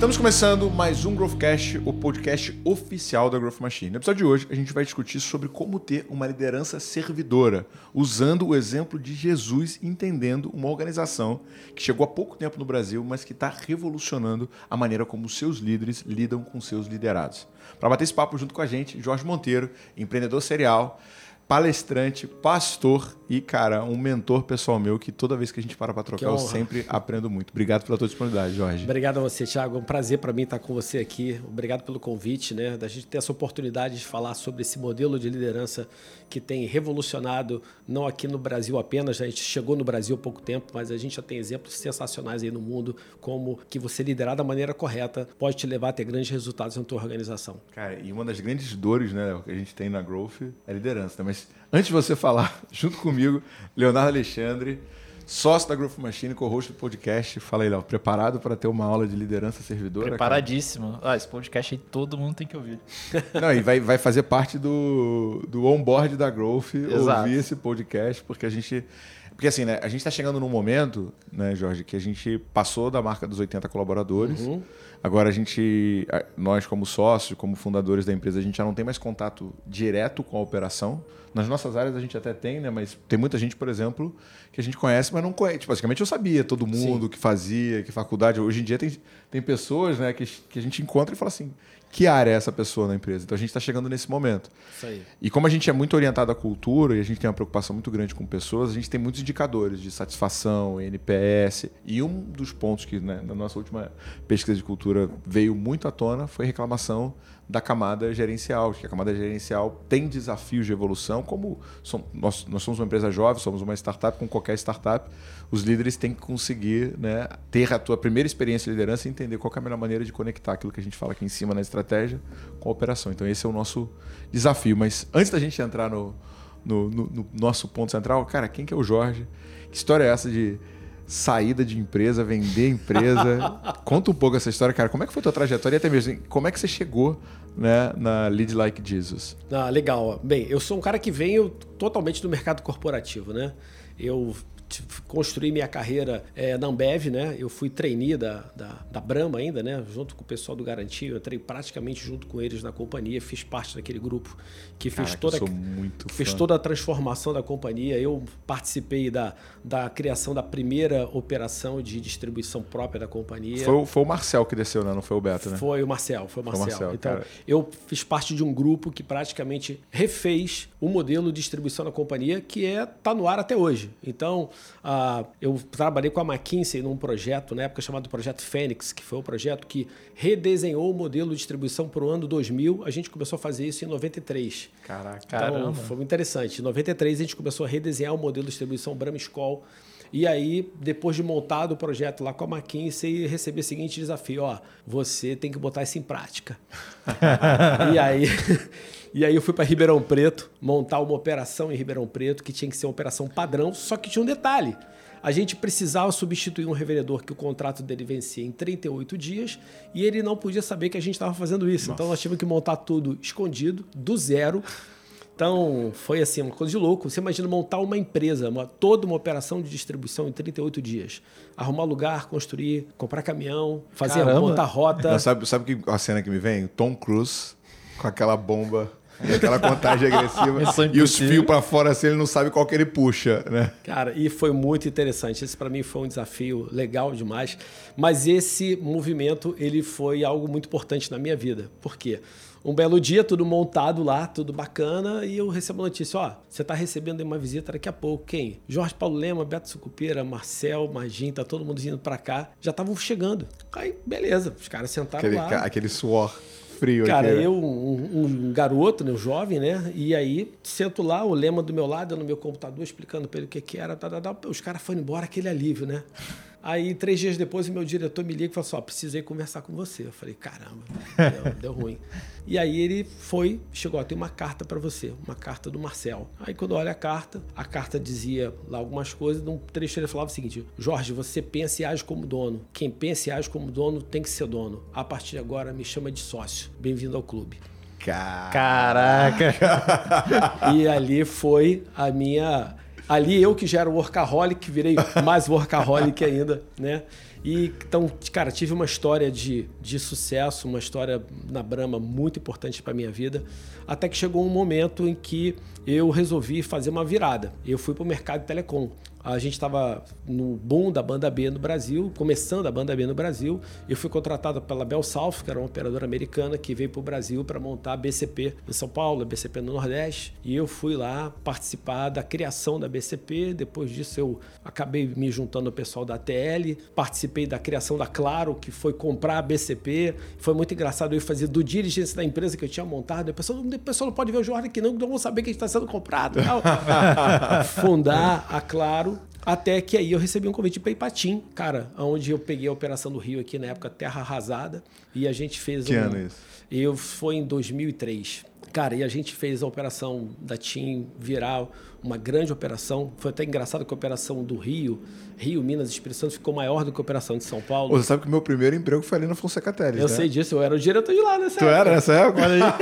Estamos começando mais um Growthcast, o podcast oficial da Growth Machine. No episódio de hoje, a gente vai discutir sobre como ter uma liderança servidora, usando o exemplo de Jesus, entendendo uma organização que chegou há pouco tempo no Brasil, mas que está revolucionando a maneira como seus líderes lidam com seus liderados. Para bater esse papo junto com a gente, Jorge Monteiro, empreendedor serial, palestrante, pastor e, cara, um mentor pessoal meu que toda vez que a gente para para trocar, eu sempre aprendo muito. Obrigado pela tua disponibilidade, Jorge. Obrigado a você, Thiago. É um prazer para mim estar com você aqui. Obrigado pelo convite, né? Da gente ter essa oportunidade de falar sobre esse modelo de liderança que tem revolucionado, não aqui no Brasil apenas, a gente chegou no Brasil há pouco tempo, mas a gente já tem exemplos sensacionais aí no mundo, como que você liderar da maneira correta pode te levar a ter grandes resultados na tua organização. Cara, e uma das grandes dores né, que a gente tem na Growth é liderança. Né? Mas antes de você falar, junto comigo, Leonardo Alexandre, sócio da Growth Machine, co-host do podcast. Fala aí, Léo, preparado para ter uma aula de liderança servidora? Preparadíssimo. Ah, esse podcast aí todo mundo tem que ouvir. Não, e vai, vai fazer parte do, do onboard da Growth Exato. ouvir esse podcast, porque a gente. Porque assim, né? A gente está chegando num momento, né, Jorge, que a gente passou da marca dos 80 colaboradores. Uhum. Agora a gente, nós como sócios, como fundadores da empresa, a gente já não tem mais contato direto com a operação. Nas nossas áreas a gente até tem, né? Mas tem muita gente, por exemplo, que a gente conhece, mas não conhece. Tipo, basicamente eu sabia todo mundo Sim. que fazia, que faculdade. Hoje em dia tem, tem pessoas né, que, que a gente encontra e fala assim: que área é essa pessoa na empresa? Então a gente está chegando nesse momento. Isso aí. E como a gente é muito orientado à cultura e a gente tem uma preocupação muito grande com pessoas, a gente tem muitos indicadores de satisfação, NPS. E um dos pontos que né, na nossa última pesquisa de cultura veio muito à tona foi reclamação da camada gerencial, que a camada gerencial tem desafios de evolução, como somos, nós, nós somos uma empresa jovem, somos uma startup, com qualquer startup, os líderes têm que conseguir né, ter a tua primeira experiência de liderança e entender qual é a melhor maneira de conectar aquilo que a gente fala aqui em cima na estratégia com a operação. Então esse é o nosso desafio. Mas antes da gente entrar no, no, no, no nosso ponto central, cara, quem que é o Jorge? Que história é essa de saída de empresa, vender empresa. Conta um pouco essa história, cara. Como é que foi a tua trajetória e até mesmo como é que você chegou né, na Lead Like Jesus? Ah, legal. Bem, eu sou um cara que veio totalmente do mercado corporativo, né? Eu construí minha carreira é, na Ambev, né? Eu fui trainee da, da, da Brahma ainda, né? Junto com o pessoal do Garantia, eu entrei praticamente junto com eles na companhia, fiz parte daquele grupo que fez toda que fez toda a transformação da companhia. Eu participei da, da criação da primeira operação de distribuição própria da companhia. Foi, foi o Marcel que desceu, né? Não foi o Beto, né? Foi o Marcel, foi o Marcel. Foi o Marcel então, cara. eu fiz parte de um grupo que praticamente refez o modelo de distribuição da companhia que é tá no ar até hoje. Então, ah, eu trabalhei com a McKinsey num projeto, na época chamado Projeto Fênix, que foi o um projeto que redesenhou o modelo de distribuição para o ano 2000. A gente começou a fazer isso em 93. Caraca, então, caramba. Foi interessante. Em 93 a gente começou a redesenhar o modelo de distribuição Brahma School. E aí, depois de montado o projeto lá com a McKinsey, recebi o seguinte desafio: ó, você tem que botar isso em prática. e aí. E aí eu fui para Ribeirão Preto montar uma operação em Ribeirão Preto que tinha que ser uma operação padrão, só que tinha um detalhe. A gente precisava substituir um revendedor que o contrato dele vencia em 38 dias e ele não podia saber que a gente estava fazendo isso. Nossa. Então nós tivemos que montar tudo escondido, do zero. Então foi assim, uma coisa de louco. Você imagina montar uma empresa, uma, toda uma operação de distribuição em 38 dias. Arrumar lugar, construir, comprar caminhão, fazer Caramba. montar rota. Não, sabe, sabe que a cena que me vem? Tom Cruise com aquela bomba e aquela contagem agressiva. e os fios para fora assim, ele não sabe qual que ele puxa, né? Cara, e foi muito interessante. Esse para mim foi um desafio legal demais. Mas esse movimento, ele foi algo muito importante na minha vida. Por quê? Um belo dia, tudo montado lá, tudo bacana, e eu recebo a notícia: ó, você está recebendo uma visita daqui a pouco. Quem? Jorge Paulo Lema, Beto Sucupira, Marcel, Magin, tá todo mundo vindo para cá. Já estavam chegando. Aí, beleza, os caras sentaram aquele, lá. Aquele suor frio Cara, aqui, né? eu, um, um, garoto, né, um jovem, né? E aí, sento lá, o lema do meu lado, no meu computador, explicando para ele o que, que era. Tá, tá, tá. Os caras foram embora, aquele alívio, né? Aí, três dias depois, o meu diretor me liga e falou assim: Ó, precisei conversar com você. Eu falei: caramba, deu, deu ruim. E aí ele foi, chegou: Ó, tem uma carta para você, uma carta do Marcel. Aí, quando eu olho a carta, a carta dizia lá algumas coisas. Num trecho ele falava o seguinte: Jorge, você pensa e age como dono. Quem pensa e age como dono tem que ser dono. A partir de agora, me chama de sócio. Bem-vindo ao clube. Caraca! e ali foi a minha Ali eu que já era workaholic, virei mais workaholic ainda, né? E então, cara, tive uma história de, de sucesso, uma história na Brahma muito importante para minha vida, até que chegou um momento em que eu resolvi fazer uma virada. Eu fui para o mercado de telecom. A gente estava no boom da banda B no Brasil, começando a banda B no Brasil. Eu fui contratado pela Bell South, que era uma operadora americana que veio para o Brasil para montar a BCP em São Paulo, a BCP no Nordeste. E eu fui lá participar da criação da BCP. Depois disso, eu acabei me juntando ao pessoal da TL, participei da criação da Claro, que foi comprar a BCP. Foi muito engraçado eu fazer do dirigência da empresa que eu tinha montado. O pessoal, o pessoal não pode ver o Jorge aqui, não, não vão saber que a gente está sendo comprado. Fundar a Claro até que aí eu recebi um convite para Ipatim, cara, onde eu peguei a operação do Rio aqui na época Terra Arrasada e a gente fez que um, ano isso? Eu foi em 2003. Cara, e a gente fez a operação da TIM virar uma grande operação. Foi até engraçado que a operação do Rio, Rio, Minas e Espírito Santo ficou maior do que a operação de São Paulo. Você sabe que o meu primeiro emprego foi ali na Fonseca Teles, Eu né? sei disso, eu era o diretor de lá nessa tu época. era nessa época? Olha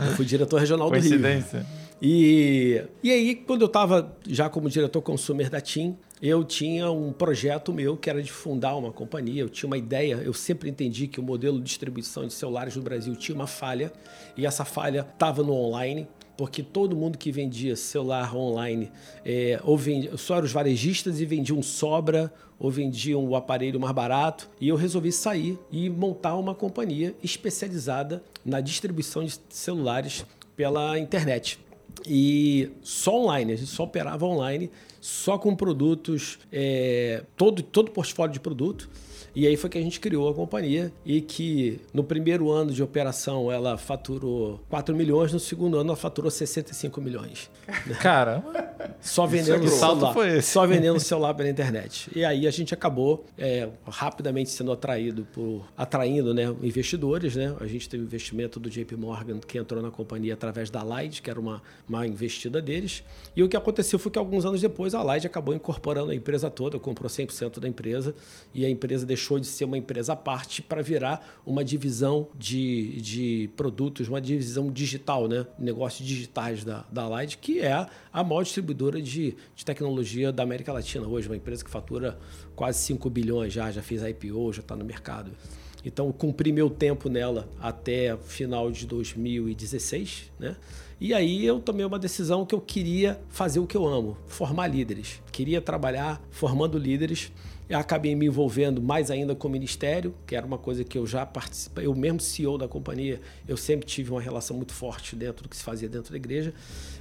aí. eu fui diretor regional do Rio. Coincidência. E, e aí, quando eu estava já como diretor consumer da TIM, eu tinha um projeto meu que era de fundar uma companhia. Eu tinha uma ideia, eu sempre entendi que o modelo de distribuição de celulares no Brasil tinha uma falha, e essa falha estava no online porque todo mundo que vendia celular online é, ou vendia, só eram os varejistas e vendiam sobra ou vendiam o aparelho mais barato. E eu resolvi sair e montar uma companhia especializada na distribuição de celulares pela internet. E só online, a gente só operava online, só com produtos, é, todo, todo portfólio de produto. E aí foi que a gente criou a companhia e que no primeiro ano de operação ela faturou 4 milhões, no segundo ano ela faturou 65 milhões. Caramba. Só vendendo salto celular. foi esse? Só vendendo celular pela internet. E aí a gente acabou é, rapidamente sendo atraído por atraindo né, investidores. Né? A gente teve investimento do JP Morgan que entrou na companhia através da Light, que era uma, uma investida deles. E o que aconteceu foi que alguns anos depois a Light acabou incorporando a empresa toda, comprou 100% da empresa e a empresa deixou de ser uma empresa à parte para virar uma divisão de, de produtos, uma divisão digital, né? negócios digitais da, da Light, que é a maior distribuidora de, de tecnologia da América Latina hoje, uma empresa que fatura quase 5 bilhões já, já fez IPO, já está no mercado. Então, cumpri meu tempo nela até final de 2016, né? E aí eu tomei uma decisão que eu queria fazer o que eu amo, formar líderes. Queria trabalhar formando líderes. Eu acabei me envolvendo mais ainda com o ministério, que era uma coisa que eu já participei. Eu mesmo CEO da companhia, eu sempre tive uma relação muito forte dentro do que se fazia dentro da igreja.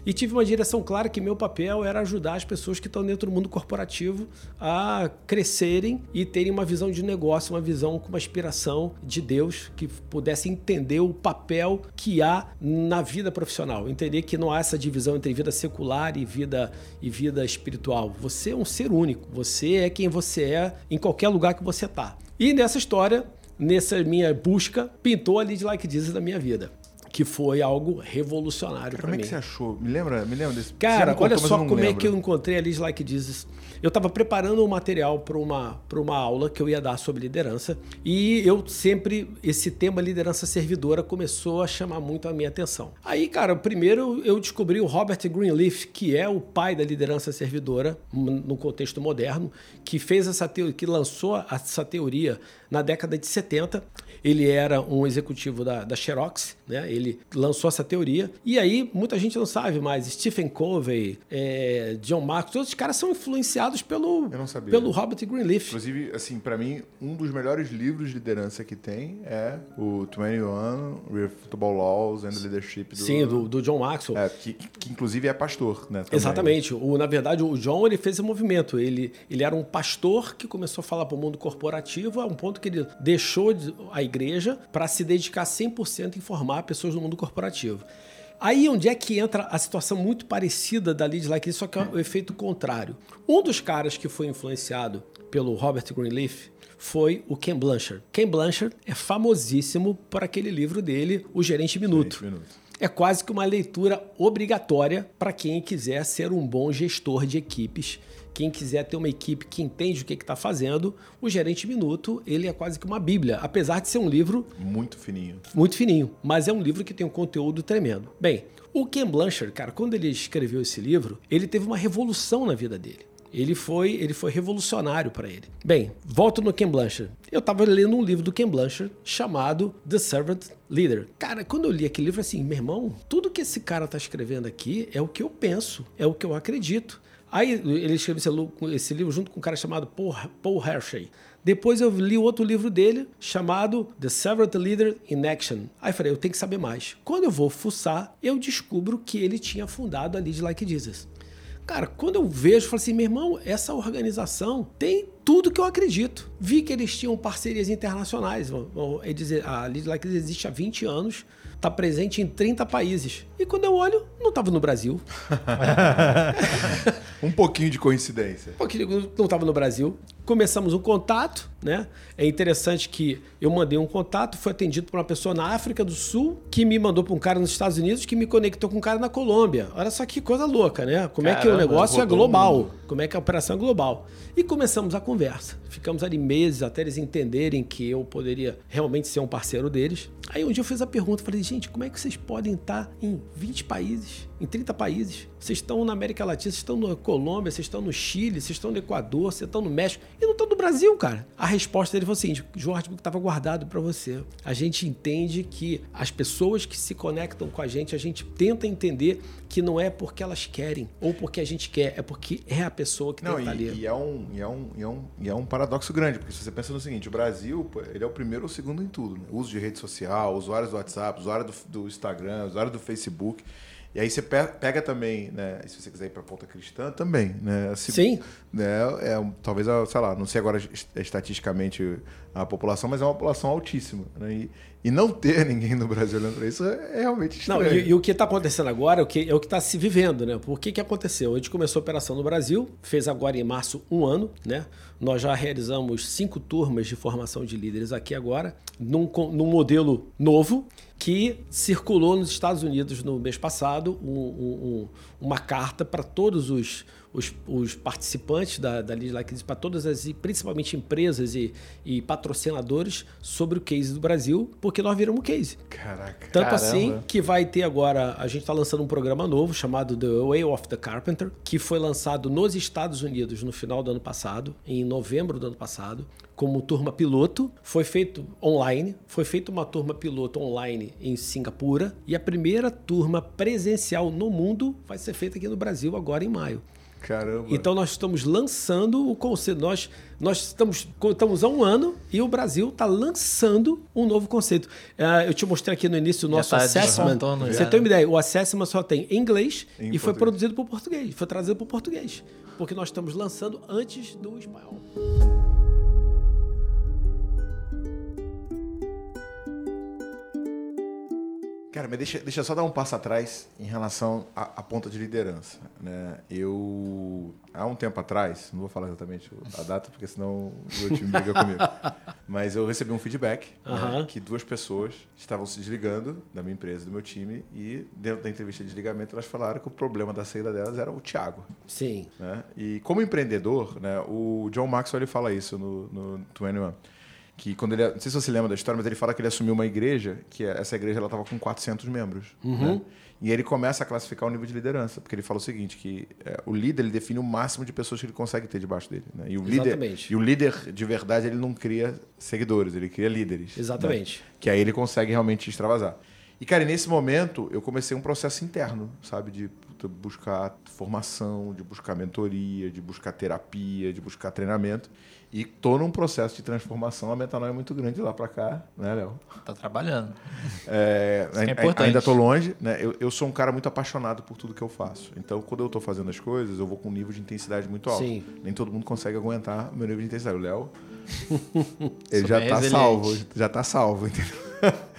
E tive uma direção clara que meu papel era ajudar as pessoas que estão dentro do mundo corporativo a crescerem e terem uma visão de negócio, uma visão com uma inspiração de Deus, que pudesse entender o papel que há na vida profissional. Entender que não há essa divisão entre vida secular e vida, e vida espiritual. Você é um ser único. Você é quem você é em qualquer lugar que você está. E nessa história, nessa minha busca, pintou a Lead Like Jesus na minha vida. Que foi algo revolucionário para Como mim. é que você achou? Me lembra, me lembra desse Cara, olha contou, mas só como é lembro. que eu encontrei a Liz Like Jesus. Eu estava preparando um material para uma, uma aula que eu ia dar sobre liderança e eu sempre, esse tema liderança servidora começou a chamar muito a minha atenção. Aí, cara, primeiro eu descobri o Robert Greenleaf, que é o pai da liderança servidora no contexto moderno, que fez essa teoria, que lançou essa teoria na década de 70. Ele era um executivo da, da Xerox, né? Ele lançou essa teoria. E aí, muita gente não sabe, mas Stephen Covey, é, John Marcos, todos os caras são influenciados pelo, Eu não sabia. pelo Robert Greenleaf. Inclusive, assim, pra mim, um dos melhores livros de liderança que tem é o 21 Refutable Laws and Leadership do... Sim, do, do John Maxwell. É, que, que inclusive é pastor, né? também. Exatamente. O, na verdade, o John ele fez esse movimento. Ele, ele era um pastor que começou a falar para o mundo corporativo, a um ponto que ele deixou de- a igreja para se dedicar 100% em formar pessoas no mundo corporativo. Aí onde é que entra a situação muito parecida da Lead Like This, só que é o efeito contrário. Um dos caras que foi influenciado pelo Robert Greenleaf foi o Ken Blanchard. Ken Blanchard é famosíssimo por aquele livro dele, O Gerente Minuto. Gerente Minuto. É quase que uma leitura obrigatória para quem quiser ser um bom gestor de equipes. Quem quiser ter uma equipe que entende o que está fazendo, o Gerente Minuto ele é quase que uma bíblia, apesar de ser um livro Muito fininho. muito fininho, mas é um livro que tem um conteúdo tremendo. Bem, o Ken Blanchard, cara, quando ele escreveu esse livro, ele teve uma revolução na vida dele. Ele foi, ele foi revolucionário para ele. Bem, volto no Ken Blanchard. Eu estava lendo um livro do Ken Blanchard chamado The Servant Leader. Cara, quando eu li aquele livro, assim, meu irmão, tudo que esse cara está escrevendo aqui é o que eu penso, é o que eu acredito. Aí ele escreveu esse livro junto com um cara chamado Paul Hershey. Depois eu li outro livro dele chamado The Servant Leader in Action. Aí falei, eu tenho que saber mais. Quando eu vou fuçar, eu descubro que ele tinha fundado a Lead Like Jesus. Cara, quando eu vejo, eu falo assim, meu irmão, essa organização tem tudo que eu acredito. Vi que eles tinham parcerias internacionais. A Lead Like Jesus existe há 20 anos está presente em 30 países. E quando eu olho, não estava no Brasil. um pouquinho de coincidência. Um pouquinho, não estava no Brasil. Começamos um contato, né? É interessante que eu mandei um contato, foi atendido por uma pessoa na África do Sul, que me mandou para um cara nos Estados Unidos, que me conectou com um cara na Colômbia. Olha só que coisa louca, né? Como Caramba, é que o negócio é global, como é que a operação é global. E começamos a conversa. Ficamos ali meses até eles entenderem que eu poderia realmente ser um parceiro deles. Aí um dia eu fiz a pergunta, falei, gente, como é que vocês podem estar em 20 países, em 30 países? Vocês estão na América Latina, vocês estão na Colômbia, vocês estão no Chile, vocês estão no Equador, vocês estão no México e não estão no Brasil, cara. A resposta dele foi assim, Jorge, estava guardado para você. A gente entende que as pessoas que se conectam com a gente, a gente tenta entender que não é porque elas querem ou porque a gente quer, é porque é a pessoa que não, tem que estar ali. E é, um, e, é um, e, é um, e é um paradoxo grande, porque se você pensa no seguinte, o Brasil ele é o primeiro ou segundo em tudo. Né? Uso de rede social, usuários do WhatsApp, usuário do, do Instagram, usuário do Facebook. E aí você pega também, né? Se você quiser ir para a ponta cristã, também, né? Se, Sim. Né, é, talvez, sei lá, não sei agora estatisticamente a população, mas é uma população altíssima. Né? E, e não ter ninguém no Brasil olhando para isso é realmente estranho. Não, e, e o que está acontecendo agora é o que é está se vivendo, né? Por que, que aconteceu? A gente começou a operação no Brasil, fez agora em março um ano, né? Nós já realizamos cinco turmas de formação de líderes aqui agora, num, num modelo novo que circulou nos Estados Unidos no mês passado um, um, uma carta para todos os os, os participantes da, da Lead Like This, para todas as, principalmente empresas e, e, patrocinadores, sobre o case do Brasil, porque nós viramos case. Caraca. Tanto Caramba. assim que vai ter agora, a gente está lançando um programa novo chamado The Way of the Carpenter, que foi lançado nos Estados Unidos no final do ano passado, em novembro do ano passado, como turma piloto. Foi feito online, foi feita uma turma piloto online em Singapura e a primeira turma presencial no mundo vai ser feita aqui no Brasil agora em maio. Caramba. Então nós estamos lançando o conceito. Nós, nós estamos, estamos há um ano e o Brasil está lançando um novo conceito. Uh, eu te mostrei aqui no início o nosso tá assessment. Você tem uma ideia? O assessment só tem em inglês em e foi produzido por português. Foi trazido por português. Porque nós estamos lançando antes do espanhol. Cara, mas deixa, deixa eu só dar um passo atrás em relação à, à ponta de liderança. Né? Eu, há um tempo atrás, não vou falar exatamente a data, porque senão o meu time briga comigo, mas eu recebi um feedback né, que duas pessoas estavam se desligando da minha empresa, do meu time, e dentro da entrevista de desligamento elas falaram que o problema da saída delas era o Thiago. Sim. Né? E como empreendedor, né, o John Maxwell ele fala isso no, no 21 que quando ele, não sei se você lembra da história, mas ele fala que ele assumiu uma igreja, que é, essa igreja ela estava com 400 membros, uhum. né? E ele começa a classificar o nível de liderança, porque ele fala o seguinte, que é, o líder ele define o máximo de pessoas que ele consegue ter debaixo dele, né? E o Exatamente. líder, e o líder de verdade ele não cria seguidores, ele cria líderes. Né? Exatamente. Né? Que aí ele consegue realmente extravasar. E cara, nesse momento eu comecei um processo interno, sabe, de buscar formação, de buscar mentoria, de buscar terapia, de buscar treinamento. E tô num processo de transformação, a metanoia é muito grande lá para cá, né, Léo? Tá trabalhando. É, é importante. Ainda tô longe, né? Eu, eu sou um cara muito apaixonado por tudo que eu faço. Então, quando eu tô fazendo as coisas, eu vou com um nível de intensidade muito alto. Sim. Nem todo mundo consegue aguentar o meu nível de intensidade. O Léo, ele já tá salvo, já tá salvo, entendeu?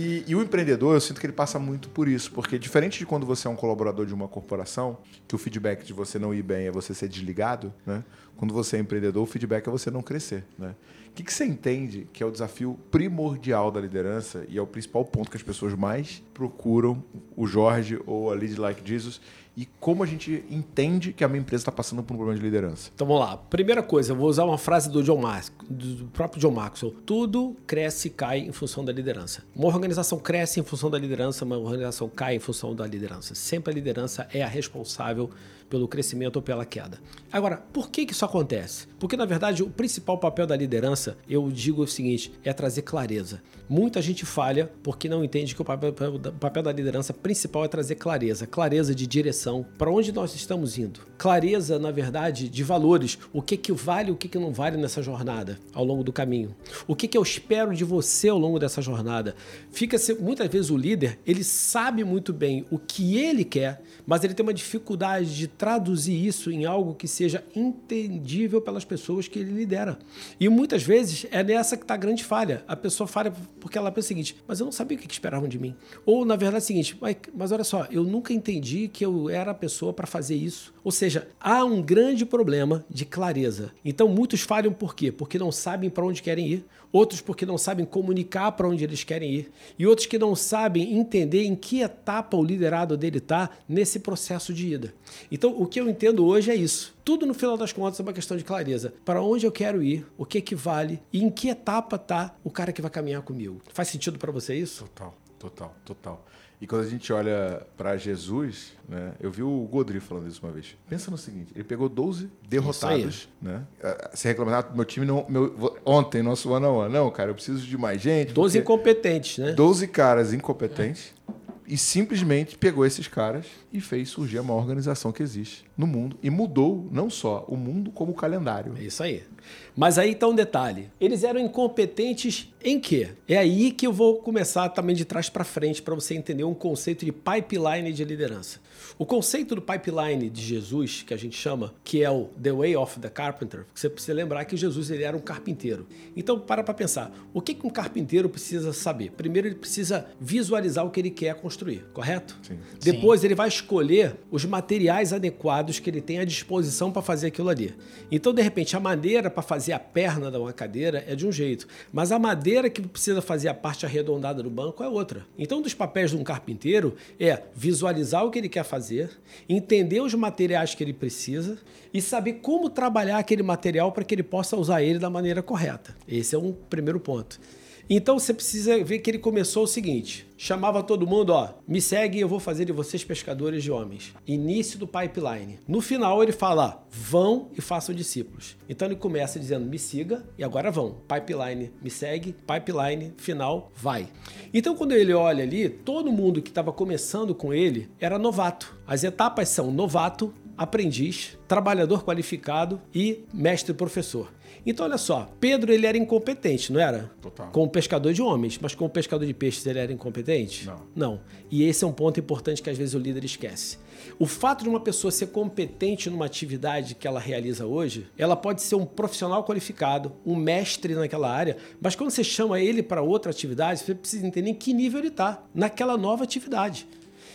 E, e, o empreendedor, eu sinto que ele passa muito por isso, porque diferente de quando você é um colaborador de uma corporação, que o feedback de você não ir bem é você ser desligado, né? Quando você é empreendedor, o feedback é você não crescer, né? O que, que você entende que é o desafio primordial da liderança e é o principal ponto que as pessoas mais procuram o Jorge ou a Lead Like Jesus e como a gente entende que a minha empresa está passando por um problema de liderança. Então vamos lá. Primeira coisa, eu vou usar uma frase do John Max, do próprio John Maxwell. Tudo cresce e cai em função da liderança. Uma organização cresce em função da liderança, uma organização cai em função da liderança. Sempre a liderança é a responsável pelo crescimento ou pela queda. Agora, por que, que isso acontece? Porque, na verdade, o principal papel da liderança, eu digo o seguinte, é trazer clareza. Muita gente falha porque não entende que o papel, o papel da liderança principal é trazer clareza. Clareza de direção, para onde nós estamos indo. Clareza, na verdade, de valores. O que, que vale e o que, que não vale nessa jornada, ao longo do caminho. O que, que eu espero de você ao longo dessa jornada. Fica muitas vezes o líder, ele sabe muito bem o que ele quer, mas ele tem uma dificuldade de traduzir isso em algo que seja entendível pelas pessoas que ele lidera. E muitas vezes é nessa que está a grande falha. A pessoa falha porque ela pensa o seguinte: mas eu não sabia o que esperavam de mim. Ou na verdade é o seguinte: mas, olha só, eu nunca entendi que eu era a pessoa para fazer isso. Ou seja, há um grande problema de clareza. Então muitos falham por quê? Porque não sabem para onde querem ir, outros porque não sabem comunicar para onde eles querem ir, e outros que não sabem entender em que etapa o liderado dele está nesse processo de ida. Então, o que eu entendo hoje é isso. Tudo no final das contas é uma questão de clareza. Para onde eu quero ir, o que equivale e em que etapa está o cara que vai caminhar comigo. Faz sentido para você isso? Total, total, total. E quando a gente olha para Jesus, né? Eu vi o Godri falando isso uma vez. Pensa no seguinte, ele pegou 12 derrotados, né? Ah, se reclamar, ah, meu time não... Meu, ontem, nosso one on one. Não, cara, eu preciso de mais gente. 12 incompetentes, né? 12 caras incompetentes. E simplesmente pegou esses caras e fez surgir a maior organização que existe no mundo. E mudou não só o mundo, como o calendário. É isso aí. Mas aí está um detalhe. Eles eram incompetentes em quê? É aí que eu vou começar também de trás para frente para você entender um conceito de pipeline de liderança. O conceito do pipeline de Jesus, que a gente chama, que é o The Way of the Carpenter, você precisa lembrar que Jesus ele era um carpinteiro. Então, para para pensar, o que, que um carpinteiro precisa saber? Primeiro, ele precisa visualizar o que ele quer construir, correto? Sim. Depois, Sim. ele vai escolher os materiais adequados que ele tem à disposição para fazer aquilo ali. Então, de repente, a maneira para fazer a perna de uma cadeira é de um jeito, mas a madeira que precisa fazer a parte arredondada do banco é outra. Então, um dos papéis de um carpinteiro é visualizar o que ele quer fazer fazer, entender os materiais que ele precisa e saber como trabalhar aquele material para que ele possa usar ele da maneira correta. Esse é um primeiro ponto. Então você precisa ver que ele começou o seguinte: chamava todo mundo, ó, me segue e eu vou fazer de vocês pescadores de homens. Início do pipeline. No final ele fala, vão e façam discípulos. Então ele começa dizendo, me siga e agora vão. Pipeline, me segue, pipeline, final, vai. Então quando ele olha ali, todo mundo que estava começando com ele era novato. As etapas são novato, aprendiz, trabalhador qualificado e mestre professor. Então, olha só, Pedro ele era incompetente, não era? Total. Como pescador de homens, mas como pescador de peixes ele era incompetente? Não. Não. E esse é um ponto importante que às vezes o líder esquece. O fato de uma pessoa ser competente numa atividade que ela realiza hoje, ela pode ser um profissional qualificado, um mestre naquela área, mas quando você chama ele para outra atividade, você precisa entender em que nível ele está naquela nova atividade.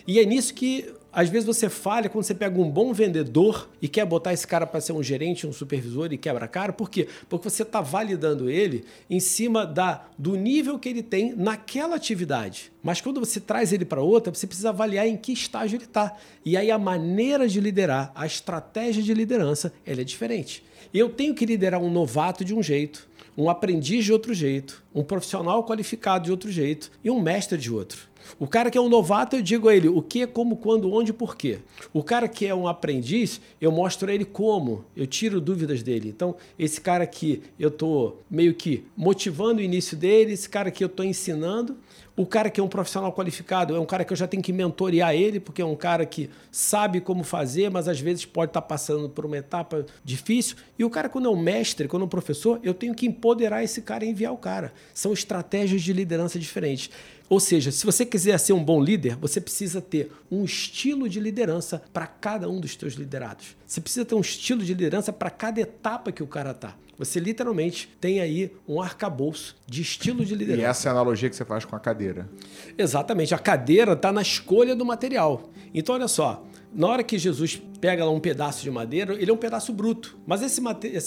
E é nisso que às vezes você falha quando você pega um bom vendedor e quer botar esse cara para ser um gerente, um supervisor e quebra cara. Por quê? Porque você está validando ele em cima da, do nível que ele tem naquela atividade. Mas quando você traz ele para outra, você precisa avaliar em que estágio ele está. E aí a maneira de liderar, a estratégia de liderança, ela é diferente. Eu tenho que liderar um novato de um jeito, um aprendiz de outro jeito, um profissional qualificado de outro jeito e um mestre de outro. O cara que é um novato, eu digo a ele o que, como, quando, onde, por quê. O cara que é um aprendiz, eu mostro a ele como, eu tiro dúvidas dele. Então, esse cara aqui, eu estou meio que motivando o início dele, esse cara que eu estou ensinando. O cara que é um profissional qualificado é um cara que eu já tenho que mentorear ele, porque é um cara que sabe como fazer, mas às vezes pode estar tá passando por uma etapa difícil. E o cara, quando é um mestre, quando é um professor, eu tenho que empoderar esse cara e enviar o cara. São estratégias de liderança diferentes. Ou seja, se você quiser ser um bom líder, você precisa ter um estilo de liderança para cada um dos seus liderados. Você precisa ter um estilo de liderança para cada etapa que o cara está. Você literalmente tem aí um arcabouço de estilo de liderança. E essa é a analogia que você faz com a cadeira. Exatamente. A cadeira está na escolha do material. Então, olha só. Na hora que Jesus pega lá um pedaço de madeira, ele é um pedaço bruto. Mas esse,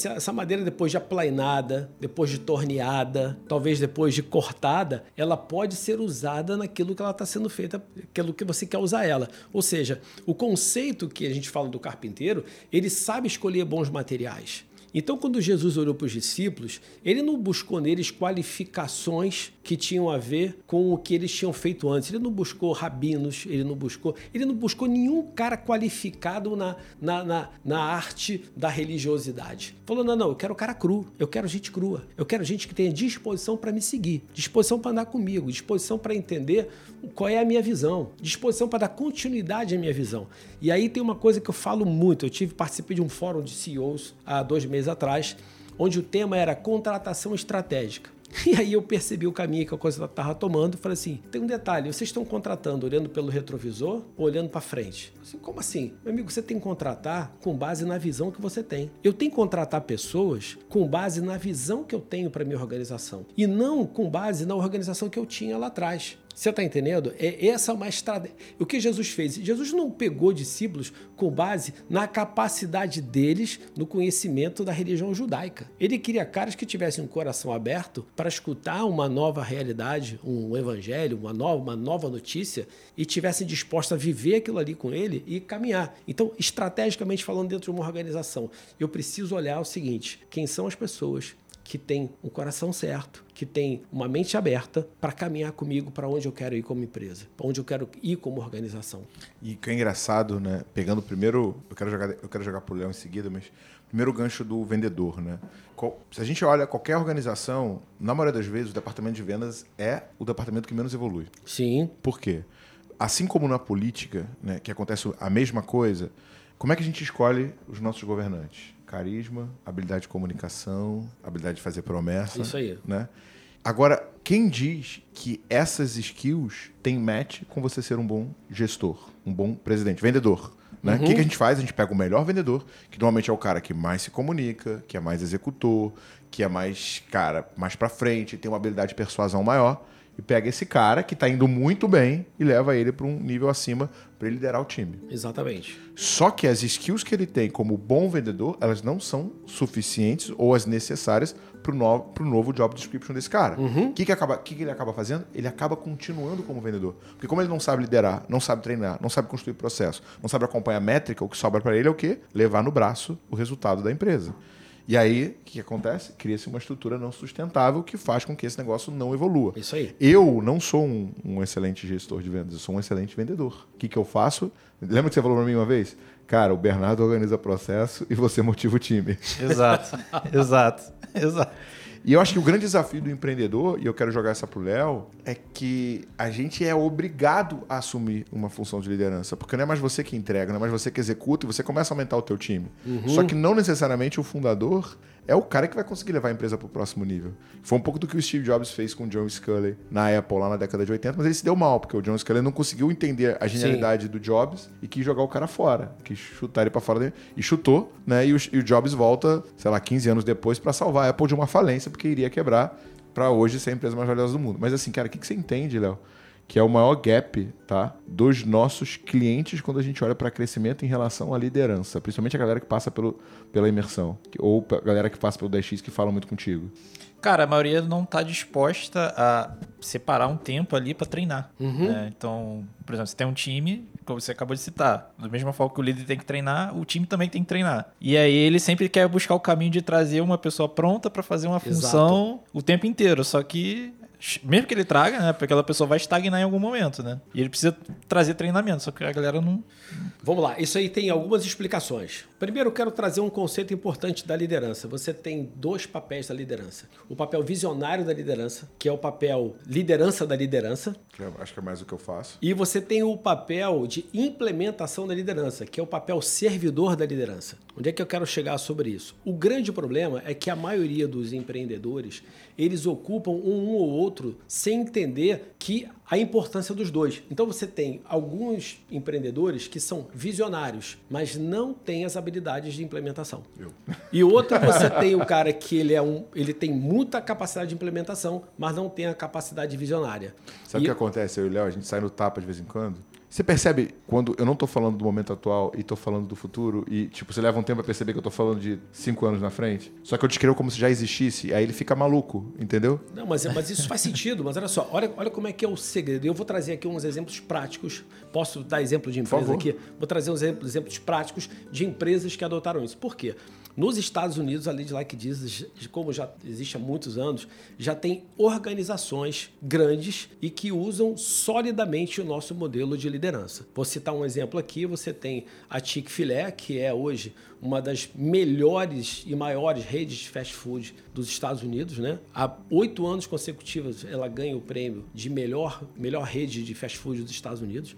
essa madeira, depois de aplainada, depois de torneada, talvez depois de cortada, ela pode ser usada naquilo que ela está sendo feita, aquilo que você quer usar ela. Ou seja, o conceito que a gente fala do carpinteiro, ele sabe escolher bons materiais. Então, quando Jesus olhou para os discípulos, ele não buscou neles qualificações que tinham a ver com o que eles tinham feito antes. Ele não buscou rabinos, ele não buscou, ele não buscou nenhum cara qualificado na na, na, na, arte da religiosidade. Falou: não, não, eu quero cara cru, eu quero gente crua, eu quero gente que tenha disposição para me seguir, disposição para andar comigo, disposição para entender qual é a minha visão, disposição para dar continuidade à minha visão. E aí tem uma coisa que eu falo muito. Eu tive participei de um fórum de CEOs há dois meses atrás, onde o tema era contratação estratégica. E aí eu percebi o caminho que a coisa estava tomando. Falei assim: tem um detalhe, vocês estão contratando olhando pelo retrovisor ou olhando para frente? Assim, como assim? Meu amigo, você tem que contratar com base na visão que você tem. Eu tenho que contratar pessoas com base na visão que eu tenho para minha organização e não com base na organização que eu tinha lá atrás. Você está entendendo? É essa uma estratégia. O que Jesus fez? Jesus não pegou discípulos com base na capacidade deles no conhecimento da religião judaica. Ele queria caras que tivessem um coração aberto para escutar uma nova realidade, um evangelho, uma nova, uma nova notícia e tivessem dispostos a viver aquilo ali com ele e caminhar. Então, estrategicamente falando, dentro de uma organização, eu preciso olhar o seguinte: quem são as pessoas que tem um coração certo, que tem uma mente aberta para caminhar comigo para onde eu quero ir como empresa, para onde eu quero ir como organização. E que é engraçado, né? Pegando primeiro, eu quero jogar, eu quero jogar pro Léo em seguida, mas primeiro o gancho do vendedor, né? Se a gente olha qualquer organização, na maioria das vezes o departamento de vendas é o departamento que menos evolui. Sim. Por quê? Assim como na política, né, que acontece a mesma coisa, como é que a gente escolhe os nossos governantes? Carisma, habilidade de comunicação, habilidade de fazer promessa. Isso aí. Né? Agora, quem diz que essas skills têm match com você ser um bom gestor, um bom presidente, vendedor? Né? O uhum. que, que a gente faz? A gente pega o melhor vendedor, que normalmente é o cara que mais se comunica, que é mais executor, que é mais, cara, mais para frente, tem uma habilidade de persuasão maior e pega esse cara que está indo muito bem e leva ele para um nível acima para ele liderar o time. Exatamente. Só que as skills que ele tem como bom vendedor, elas não são suficientes ou as necessárias para o novo, novo job description desse cara. O uhum. que, que, acaba, que, que ele acaba fazendo? Ele acaba continuando como vendedor. Porque como ele não sabe liderar, não sabe treinar, não sabe construir processo, não sabe acompanhar métrica, o que sobra para ele é o quê? Levar no braço o resultado da empresa. E aí, o que acontece? Cria-se uma estrutura não sustentável que faz com que esse negócio não evolua. Isso aí. Eu não sou um, um excelente gestor de vendas, eu sou um excelente vendedor. O que, que eu faço? Lembra que você falou para mim uma vez? Cara, o Bernardo organiza processo e você motiva o time. Exato, exato, exato. E eu acho que o grande desafio do empreendedor, e eu quero jogar essa pro Léo, é que a gente é obrigado a assumir uma função de liderança. Porque não é mais você que entrega, não é mais você que executa e você começa a aumentar o teu time. Uhum. Só que não necessariamente o fundador é o cara que vai conseguir levar a empresa para o próximo nível. Foi um pouco do que o Steve Jobs fez com o John Sculley na Apple, lá na década de 80, mas ele se deu mal, porque o John Sculley não conseguiu entender a genialidade Sim. do Jobs e quis jogar o cara fora, quis chutar ele para fora dele. E chutou, né? E o, e o Jobs volta, sei lá, 15 anos depois para salvar a Apple de uma falência, porque iria quebrar para hoje ser a empresa mais valiosa do mundo. Mas assim, cara, o que, que você entende, Léo? Que é o maior gap tá, dos nossos clientes quando a gente olha para crescimento em relação à liderança, principalmente a galera que passa pelo, pela imersão, ou a galera que passa pelo 10x que fala muito contigo. Cara, a maioria não está disposta a separar um tempo ali para treinar. Uhum. Né? Então, por exemplo, você tem um time, como você acabou de citar, da mesma forma que o líder tem que treinar, o time também tem que treinar. E aí ele sempre quer buscar o caminho de trazer uma pessoa pronta para fazer uma função Exato. o tempo inteiro. Só que mesmo que ele traga, né? Porque aquela pessoa vai estagnar em algum momento, né? E ele precisa trazer treinamento, só que a galera não. Vamos lá, isso aí tem algumas explicações. Primeiro, eu quero trazer um conceito importante da liderança. Você tem dois papéis da liderança: o papel visionário da liderança, que é o papel liderança da liderança. Que eu acho que é mais o que eu faço. E você tem o papel de implementação da liderança, que é o papel servidor da liderança. Onde é que eu quero chegar sobre isso? O grande problema é que a maioria dos empreendedores eles ocupam um, um ou outro sem entender que a importância dos dois. Então você tem alguns empreendedores que são visionários, mas não têm as habilidades de implementação. Eu. E outro você tem o cara que ele é um, ele tem muita capacidade de implementação, mas não tem a capacidade visionária. Sabe o que acontece, eu e o Léo, a gente sai no tapa de vez em quando? Você percebe quando eu não estou falando do momento atual e estou falando do futuro e tipo você leva um tempo a perceber que eu estou falando de cinco anos na frente? Só que eu descrevo como se já existisse, aí ele fica maluco, entendeu? Não, mas, mas isso faz sentido. Mas olha só, olha, olha como é que é o segredo. Eu vou trazer aqui uns exemplos práticos. Posso dar exemplo de empresa aqui? Vou trazer uns exemplos práticos de empresas que adotaram isso. Por quê? Nos Estados Unidos, a lei de like diz, como já existe há muitos anos, já tem organizações grandes e que usam solidamente o nosso modelo de liderança. Vou citar um exemplo aqui: você tem a Chick-fil-A, que é hoje uma das melhores e maiores redes de fast food dos Estados Unidos, né? Há oito anos consecutivos ela ganha o prêmio de melhor, melhor rede de fast food dos Estados Unidos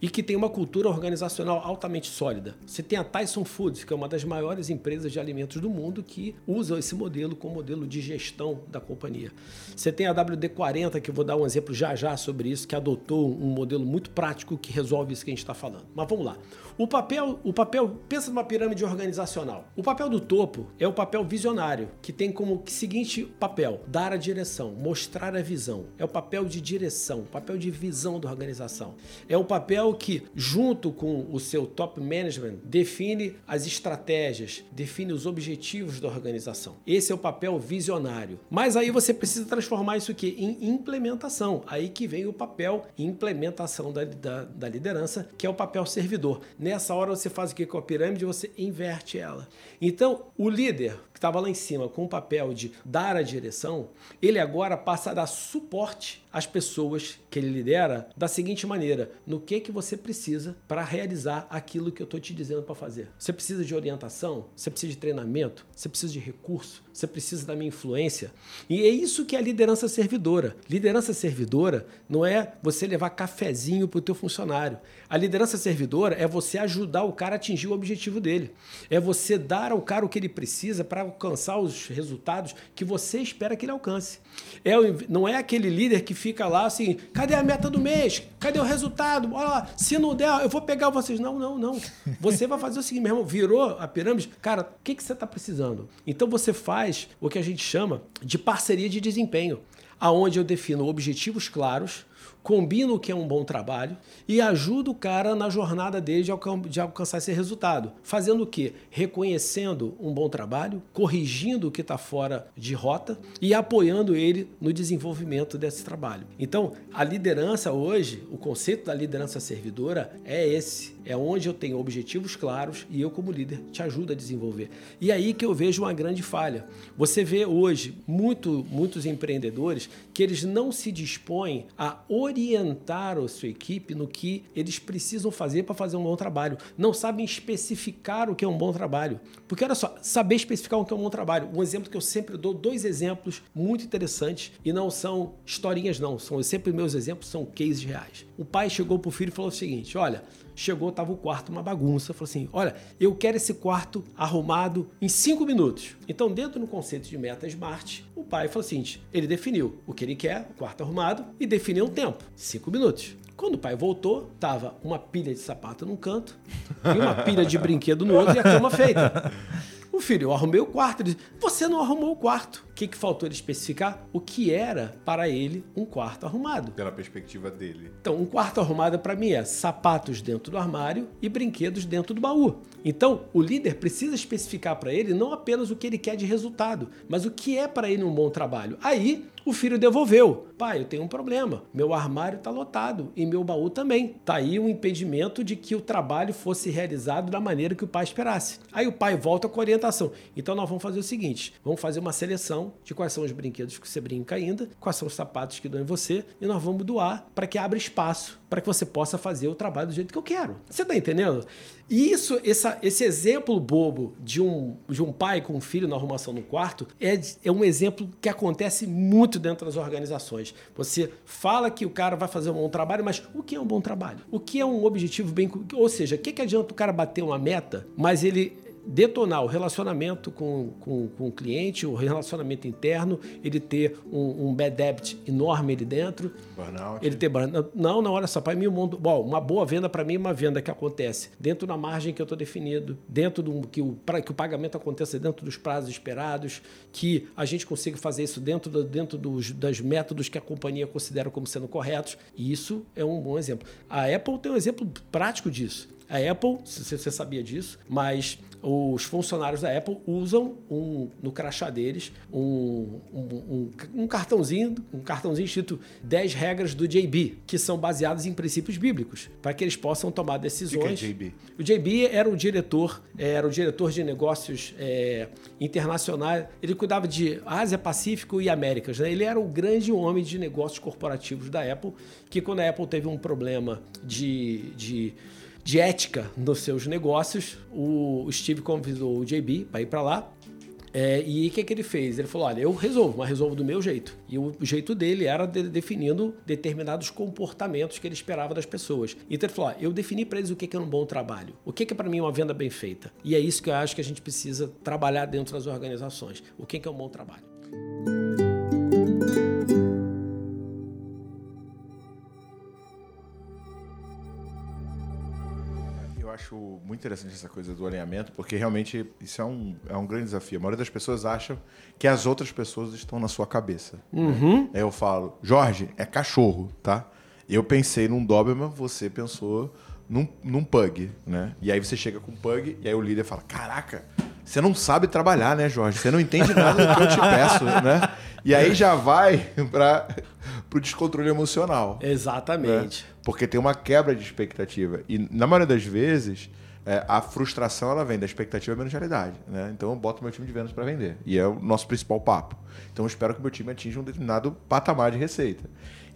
e que tem uma cultura organizacional altamente sólida. Você tem a Tyson Foods, que é uma das maiores empresas de alimentos do mundo que usa esse modelo como modelo de gestão da companhia. Você tem a WD-40, que eu vou dar um exemplo já já sobre isso, que adotou um modelo muito prático que resolve isso que a gente está falando. Mas vamos lá. O papel, o papel, pensa numa pirâmide organizacional. O papel do topo é o papel visionário, que tem como seguinte papel: dar a direção, mostrar a visão. É o papel de direção, papel de visão da organização. É o papel que, junto com o seu top management, define as estratégias, define os objetivos da organização. Esse é o papel visionário. Mas aí você precisa transformar isso aqui em implementação. Aí que vem o papel implementação da, da, da liderança, que é o papel servidor. Nessa hora você faz o que com a pirâmide? Você inverte ela. Então, o líder estava lá em cima com o papel de dar a direção, ele agora passa a dar suporte às pessoas que ele lidera da seguinte maneira: no que que você precisa para realizar aquilo que eu estou te dizendo para fazer? Você precisa de orientação? Você precisa de treinamento? Você precisa de recurso? Você precisa da minha influência? E é isso que é a liderança servidora. Liderança servidora não é você levar cafezinho para o teu funcionário. A liderança servidora é você ajudar o cara a atingir o objetivo dele. É você dar ao cara o que ele precisa para alcançar os resultados que você espera que ele alcance. É, não é aquele líder que fica lá assim, cadê a meta do mês? Cadê o resultado? Olha lá, se não der, eu vou pegar vocês. Não, não, não. Você vai fazer o seguinte, meu irmão, virou a pirâmide, cara, o que, que você está precisando? Então você faz o que a gente chama de parceria de desempenho, aonde eu defino objetivos claros, combina o que é um bom trabalho e ajuda o cara na jornada dele de, alcan de alcançar esse resultado. Fazendo o quê? Reconhecendo um bom trabalho, corrigindo o que está fora de rota e apoiando ele no desenvolvimento desse trabalho. Então, a liderança hoje, o conceito da liderança servidora é esse é onde eu tenho objetivos claros e eu, como líder, te ajudo a desenvolver. E aí que eu vejo uma grande falha. Você vê hoje muito, muitos empreendedores que eles não se dispõem a orientar a sua equipe no que eles precisam fazer para fazer um bom trabalho. Não sabem especificar o que é um bom trabalho. Porque, olha só, saber especificar o que é um bom trabalho. Um exemplo que eu sempre dou, dois exemplos muito interessantes e não são historinhas, não. São sempre meus exemplos, são cases reais. O pai chegou para o filho e falou o seguinte: olha Chegou, tava o quarto uma bagunça. Falou assim: olha, eu quero esse quarto arrumado em cinco minutos. Então, dentro do conceito de meta smart, o pai falou assim: ele definiu o que ele quer, o quarto arrumado, e definiu um tempo, cinco minutos. Quando o pai voltou, tava uma pilha de sapato num canto e uma pilha de brinquedo no outro e a cama feita. O filho, eu arrumei o quarto. Ele disse, você não arrumou o quarto. O que, que faltou ele especificar? O que era para ele um quarto arrumado. Pela perspectiva dele. Então, um quarto arrumado para mim é sapatos dentro do armário e brinquedos dentro do baú. Então, o líder precisa especificar para ele não apenas o que ele quer de resultado, mas o que é para ele um bom trabalho. Aí, o filho devolveu. Pai, eu tenho um problema. Meu armário está lotado e meu baú também. Tá aí um impedimento de que o trabalho fosse realizado da maneira que o pai esperasse. Aí o pai volta com a orientação. Então nós vamos fazer o seguinte: vamos fazer uma seleção de quais são os brinquedos que você brinca ainda, quais são os sapatos que dão em você e nós vamos doar para que abra espaço para que você possa fazer o trabalho do jeito que eu quero. Você está entendendo? E isso, essa, esse exemplo bobo de um, de um pai com um filho na arrumação no quarto é, é um exemplo que acontece muito dentro das organizações. Você fala que o cara vai fazer um bom trabalho, mas o que é um bom trabalho? O que é um objetivo bem. Ou seja, o que, que adianta o cara bater uma meta, mas ele detonar o relacionamento com, com, com, o cliente, o relacionamento interno, ele ter um, um bad debt enorme ali dentro. Burnout. Ele ter burnout. Não, não, olha só, para mim o mundo. Bom, uma boa venda para mim é uma venda que acontece dentro da margem que eu estou definido, dentro do que o, para que o pagamento aconteça dentro dos prazos esperados, que a gente consiga fazer isso dentro, do, dentro dos das métodos que a companhia considera como sendo corretos. E isso é um bom exemplo. A Apple tem um exemplo prático disso A Apple, se você sabia disso, mas os funcionários da Apple usam um, no crachá deles um, um, um, cartãozinho, um cartãozinho escrito 10 regras do JB, que são baseadas em princípios bíblicos, para que eles possam tomar decisões. O é JB? O JB era o diretor, era o diretor de negócios é, internacionais. Ele cuidava de Ásia, Pacífico e Américas. Né? Ele era o grande homem de negócios corporativos da Apple, que quando a Apple teve um problema de, de de ética nos seus negócios, o Steve convidou o JB para ir para lá. É, e o que, que ele fez? Ele falou: Olha, eu resolvo, mas resolvo do meu jeito. E o jeito dele era de, definindo determinados comportamentos que ele esperava das pessoas. Então ele falou: Eu defini para eles o que, que é um bom trabalho, o que, que é para mim uma venda bem feita. E é isso que eu acho que a gente precisa trabalhar dentro das organizações. O que, que é um bom trabalho. Acho muito interessante essa coisa do alinhamento, porque realmente isso é um, é um grande desafio. A maioria das pessoas acham que as outras pessoas estão na sua cabeça. Uhum. Aí eu falo, Jorge, é cachorro, tá? Eu pensei num Doberman, você pensou num, num pug, né? E aí você chega com o pug, e aí o líder fala, caraca, você não sabe trabalhar, né, Jorge? Você não entende nada do que eu te peço, né? E aí já vai para o descontrole emocional. Exatamente. Né? Porque tem uma quebra de expectativa. E na maioria das vezes, é, a frustração ela vem da expectativa menos realidade. Né? Então eu boto meu time de vendas para vender. E é o nosso principal papo. Então eu espero que meu time atinja um determinado patamar de receita.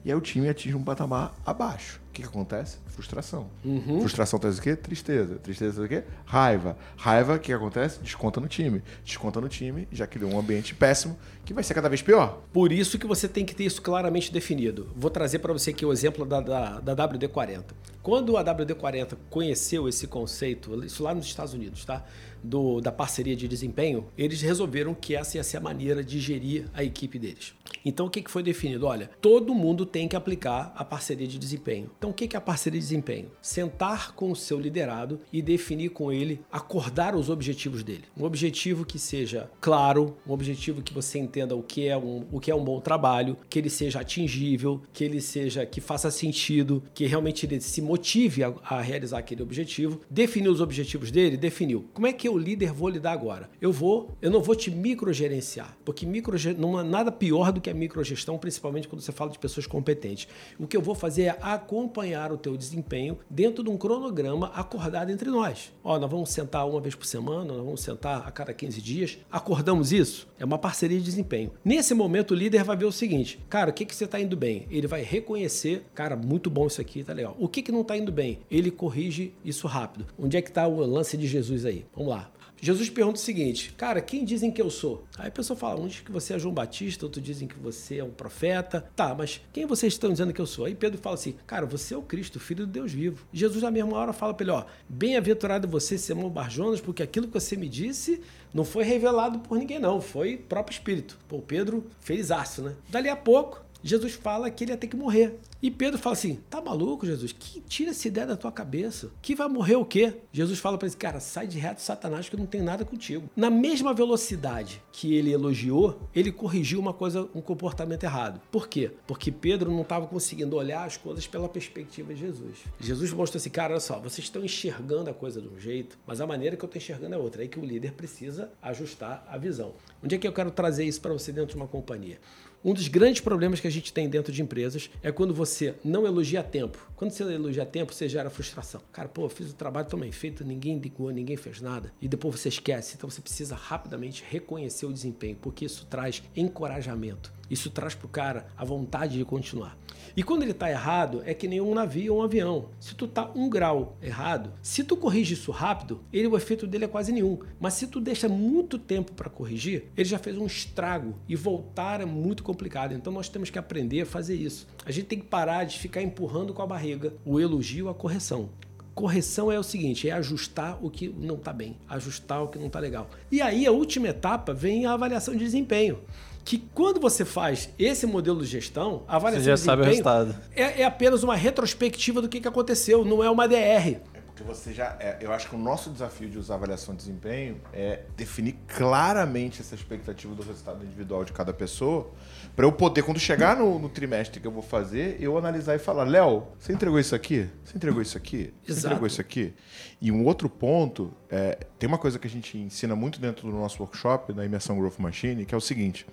E aí o time atinge um patamar abaixo. O que, que acontece? Frustração. Uhum. Frustração traz o quê? Tristeza. Tristeza traz o quê? Raiva. Raiva, o que, que acontece? Desconta no time. Desconta no time, já criou um ambiente péssimo que vai ser cada vez pior. Por isso que você tem que ter isso claramente definido. Vou trazer para você aqui o exemplo da, da, da WD-40. Quando a WD-40 conheceu esse conceito, isso lá nos Estados Unidos, tá? Do, da parceria de desempenho, eles resolveram que essa ia ser a maneira de gerir a equipe deles. Então, o que foi definido? Olha, todo mundo tem que aplicar a parceria de desempenho. Então, o que é a parceria de desempenho? Sentar com o seu liderado e definir com ele, acordar os objetivos dele. Um objetivo que seja claro, um objetivo que você entenda o que é um, o que é um bom trabalho, que ele seja atingível, que ele seja, que faça sentido, que realmente ele se motive a, a realizar aquele objetivo. Definiu os objetivos dele? Definiu. Como é que eu, líder, vou lidar agora? Eu vou, eu não vou te microgerenciar, porque micro, não há nada pior do que a microgestão, principalmente quando você fala de pessoas competentes. O que eu vou fazer é acompanhar o teu desempenho dentro de um cronograma acordado entre nós. Ó, nós vamos sentar uma vez por semana, nós vamos sentar a cada 15 dias. Acordamos isso? É uma parceria de desempenho. Nesse momento, o líder vai ver o seguinte: cara, o que, que você está indo bem? Ele vai reconhecer, cara, muito bom isso aqui, tá legal. O que, que não está indo bem? Ele corrige isso rápido. Onde é que está o lance de Jesus aí? Vamos lá. Jesus pergunta o seguinte: Cara, quem dizem que eu sou? Aí a pessoa fala: Um diz que você é João Batista, outro dizem que você é um profeta. Tá, mas quem vocês estão dizendo que eu sou? Aí Pedro fala assim: Cara, você é o Cristo, filho do Deus vivo. Jesus, na mesma hora, fala para ele: Ó, bem-aventurado você, Simão Barjonas, porque aquilo que você me disse não foi revelado por ninguém, não. Foi próprio Espírito. Pô, Pedro fez aço, né? Dali a pouco, Jesus fala que ele ia ter que morrer. E Pedro fala assim: tá maluco, Jesus? Que tira essa ideia da tua cabeça. Que vai morrer o quê? Jesus fala para ele: cara, sai de reto, Satanás, que não tenho nada contigo. Na mesma velocidade que ele elogiou, ele corrigiu uma coisa, um comportamento errado. Por quê? Porque Pedro não estava conseguindo olhar as coisas pela perspectiva de Jesus. Jesus mostrou assim: cara, olha só, vocês estão enxergando a coisa de um jeito, mas a maneira que eu estou enxergando é outra. É aí que o líder precisa ajustar a visão. Onde é que eu quero trazer isso para você dentro de uma companhia? Um dos grandes problemas que a gente tem dentro de empresas é quando você não elogia a tempo. Quando você elogia a tempo, você gera frustração. Cara, pô, fiz o trabalho tão bem feito, ninguém ligou, ninguém fez nada. E depois você esquece. Então você precisa rapidamente reconhecer o desempenho, porque isso traz encorajamento. Isso traz para o cara a vontade de continuar. E quando ele está errado, é que nem um navio ou um avião. Se tu tá um grau errado, se tu corrige isso rápido, ele o efeito dele é quase nenhum. Mas se tu deixa muito tempo para corrigir, ele já fez um estrago e voltar é muito complicado. Então nós temos que aprender a fazer isso. A gente tem que parar de ficar empurrando com a barriga o elogio, a correção. Correção é o seguinte, é ajustar o que não está bem, ajustar o que não está legal. E aí a última etapa vem a avaliação de desempenho que quando você faz esse modelo de gestão, a avaliação você já de sabe o resultado. É, é, apenas uma retrospectiva do que, que aconteceu, não é uma DR. Porque você já. É, eu acho que o nosso desafio de usar avaliação de desempenho é definir claramente essa expectativa do resultado individual de cada pessoa, para eu poder, quando chegar no, no, trimestre que eu vou fazer, eu analisar e falar: Léo, você entregou isso aqui? Você entregou isso aqui? Você Exato. entregou isso aqui? E um outro ponto, é, tem uma coisa que a gente ensina muito dentro do nosso workshop, na Imersão Growth Machine, que é o seguinte.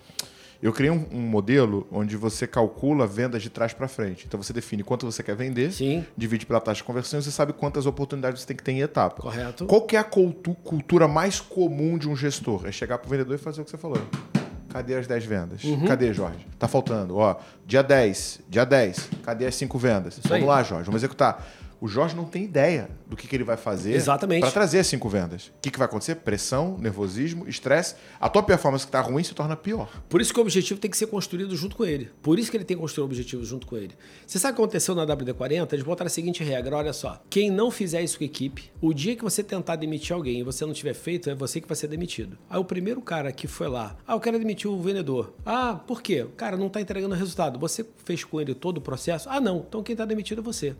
Eu criei um, um, modelo onde você calcula vendas de trás para frente. Então você define quanto você quer vender, Sim. divide pela taxa de conversão e você sabe quantas oportunidades você tem que ter em etapa. Correto. Qual que é a cultu cultura mais comum de um gestor? É chegar para o vendedor e fazer o que você falou. Cadê as 10 vendas? Uhum. Cadê, Jorge? Tá faltando. Ó, dia 10, dia 10. Cadê as 5 vendas? Isso vamos aí. lá, Jorge. Vamos executar. O Jorge não tem ideia do que, que ele vai fazer para trazer as cinco vendas. O que, que vai acontecer? Pressão, nervosismo, estresse. A tua performance que está ruim se torna pior. Por isso que o objetivo tem que ser construído junto com ele. Por isso que ele tem que construir o objetivo junto com ele. Você sabe o que aconteceu na WD-40? Eles botaram a seguinte regra: olha só. Quem não fizer isso com a equipe, o dia que você tentar demitir alguém e você não tiver feito, é você que vai ser demitido. Aí o primeiro cara que foi lá, ah, eu quero demitir o vendedor. Ah, por quê? O cara não está entregando resultado. Você fez com ele todo o processo? Ah, não. Então quem está demitido é você.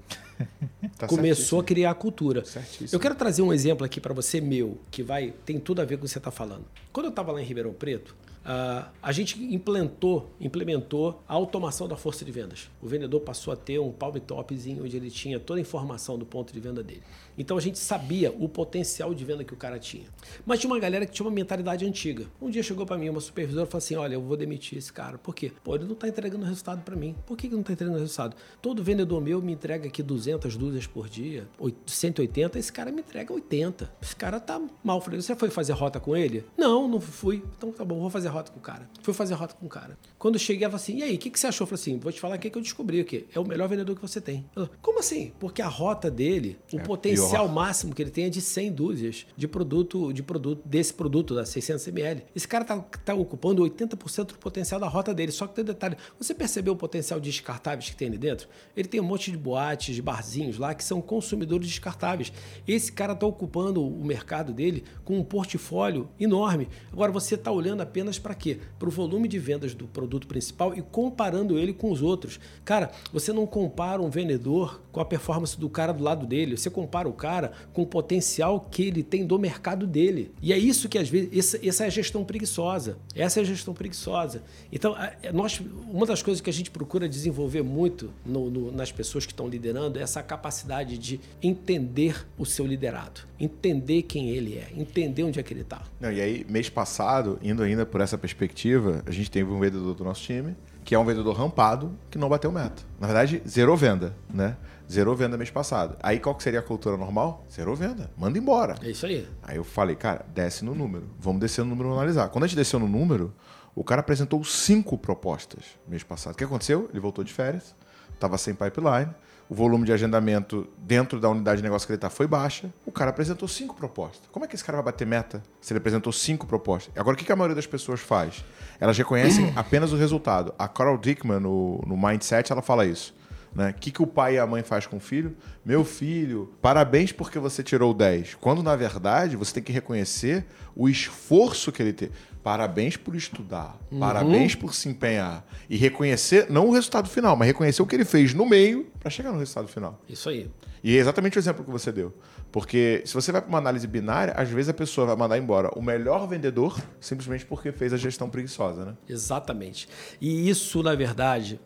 Tá começou a criar a cultura. Certíssimo. Eu quero trazer um exemplo aqui para você meu, que vai tem tudo a ver com o que você está falando. Quando eu estava lá em Ribeirão Preto, Uh, a gente implementou, implementou a automação da força de vendas. O vendedor passou a ter um palm topzinho onde ele tinha toda a informação do ponto de venda dele. Então a gente sabia o potencial de venda que o cara tinha. Mas tinha uma galera que tinha uma mentalidade antiga. Um dia chegou para mim uma supervisora e falou assim: Olha, eu vou demitir esse cara. Por quê? Pô, ele não está entregando resultado para mim. Por que, que não está entregando resultado? Todo vendedor meu me entrega aqui 200 dúzias por dia, 180. Esse cara me entrega 80. Esse cara tá mal. Eu falei: Você foi fazer rota com ele? Não, não fui. Então tá bom, vou fazer rota com o cara. Fui fazer rota com o cara. Quando cheguei, ela falou assim: E aí, o que, que você achou? Eu falei assim: Vou te falar o que, que eu descobri aqui. É o melhor vendedor que você tem. Ela, Como assim? Porque a rota dele, o é potencial potencial máximo que ele tem é de 100 dúzias de produto, de produto desse produto, da 600 ml. Esse cara está tá ocupando 80% do potencial da rota dele. Só que tem um detalhe: você percebeu o potencial de descartáveis que tem ali dentro? Ele tem um monte de boates, de barzinhos lá que são consumidores descartáveis. Esse cara está ocupando o mercado dele com um portfólio enorme. Agora você está olhando apenas para quê? Para o volume de vendas do produto principal e comparando ele com os outros. Cara, você não compara um vendedor com a performance do cara do lado dele. Você compara o cara com o potencial que ele tem do mercado dele. E é isso que às vezes essa, essa é a gestão preguiçosa. Essa é a gestão preguiçosa. Então, é, nós, uma das coisas que a gente procura desenvolver muito no, no, nas pessoas que estão liderando é essa capacidade de entender o seu liderado, entender quem ele é, entender onde é que ele está. E aí, mês passado, indo ainda por essa perspectiva, a gente teve um vendedor do nosso time que é um vendedor rampado que não bateu meta. Na verdade, zerou venda, né? Zerou venda mês passado. Aí qual que seria a cultura normal? Zerou venda. Manda embora. É isso aí. Aí eu falei, cara, desce no número. Vamos descer no número e analisar. Quando a gente desceu no número, o cara apresentou cinco propostas mês passado. O que aconteceu? Ele voltou de férias, estava sem pipeline, o volume de agendamento dentro da unidade de negócio que ele está foi baixa. O cara apresentou cinco propostas. Como é que esse cara vai bater meta se ele apresentou cinco propostas? Agora, o que a maioria das pessoas faz? Elas reconhecem apenas o resultado. A Carol Dickman, no, no Mindset, ela fala isso. Né? O que, que o pai e a mãe faz com o filho? Meu filho, parabéns porque você tirou 10. Quando, na verdade, você tem que reconhecer o esforço que ele teve. Parabéns por estudar, uhum. parabéns por se empenhar. E reconhecer, não o resultado final, mas reconhecer o que ele fez no meio para chegar no resultado final. Isso aí. E é exatamente o exemplo que você deu. Porque se você vai para uma análise binária, às vezes a pessoa vai mandar embora o melhor vendedor simplesmente porque fez a gestão preguiçosa, né? Exatamente. E isso, na verdade,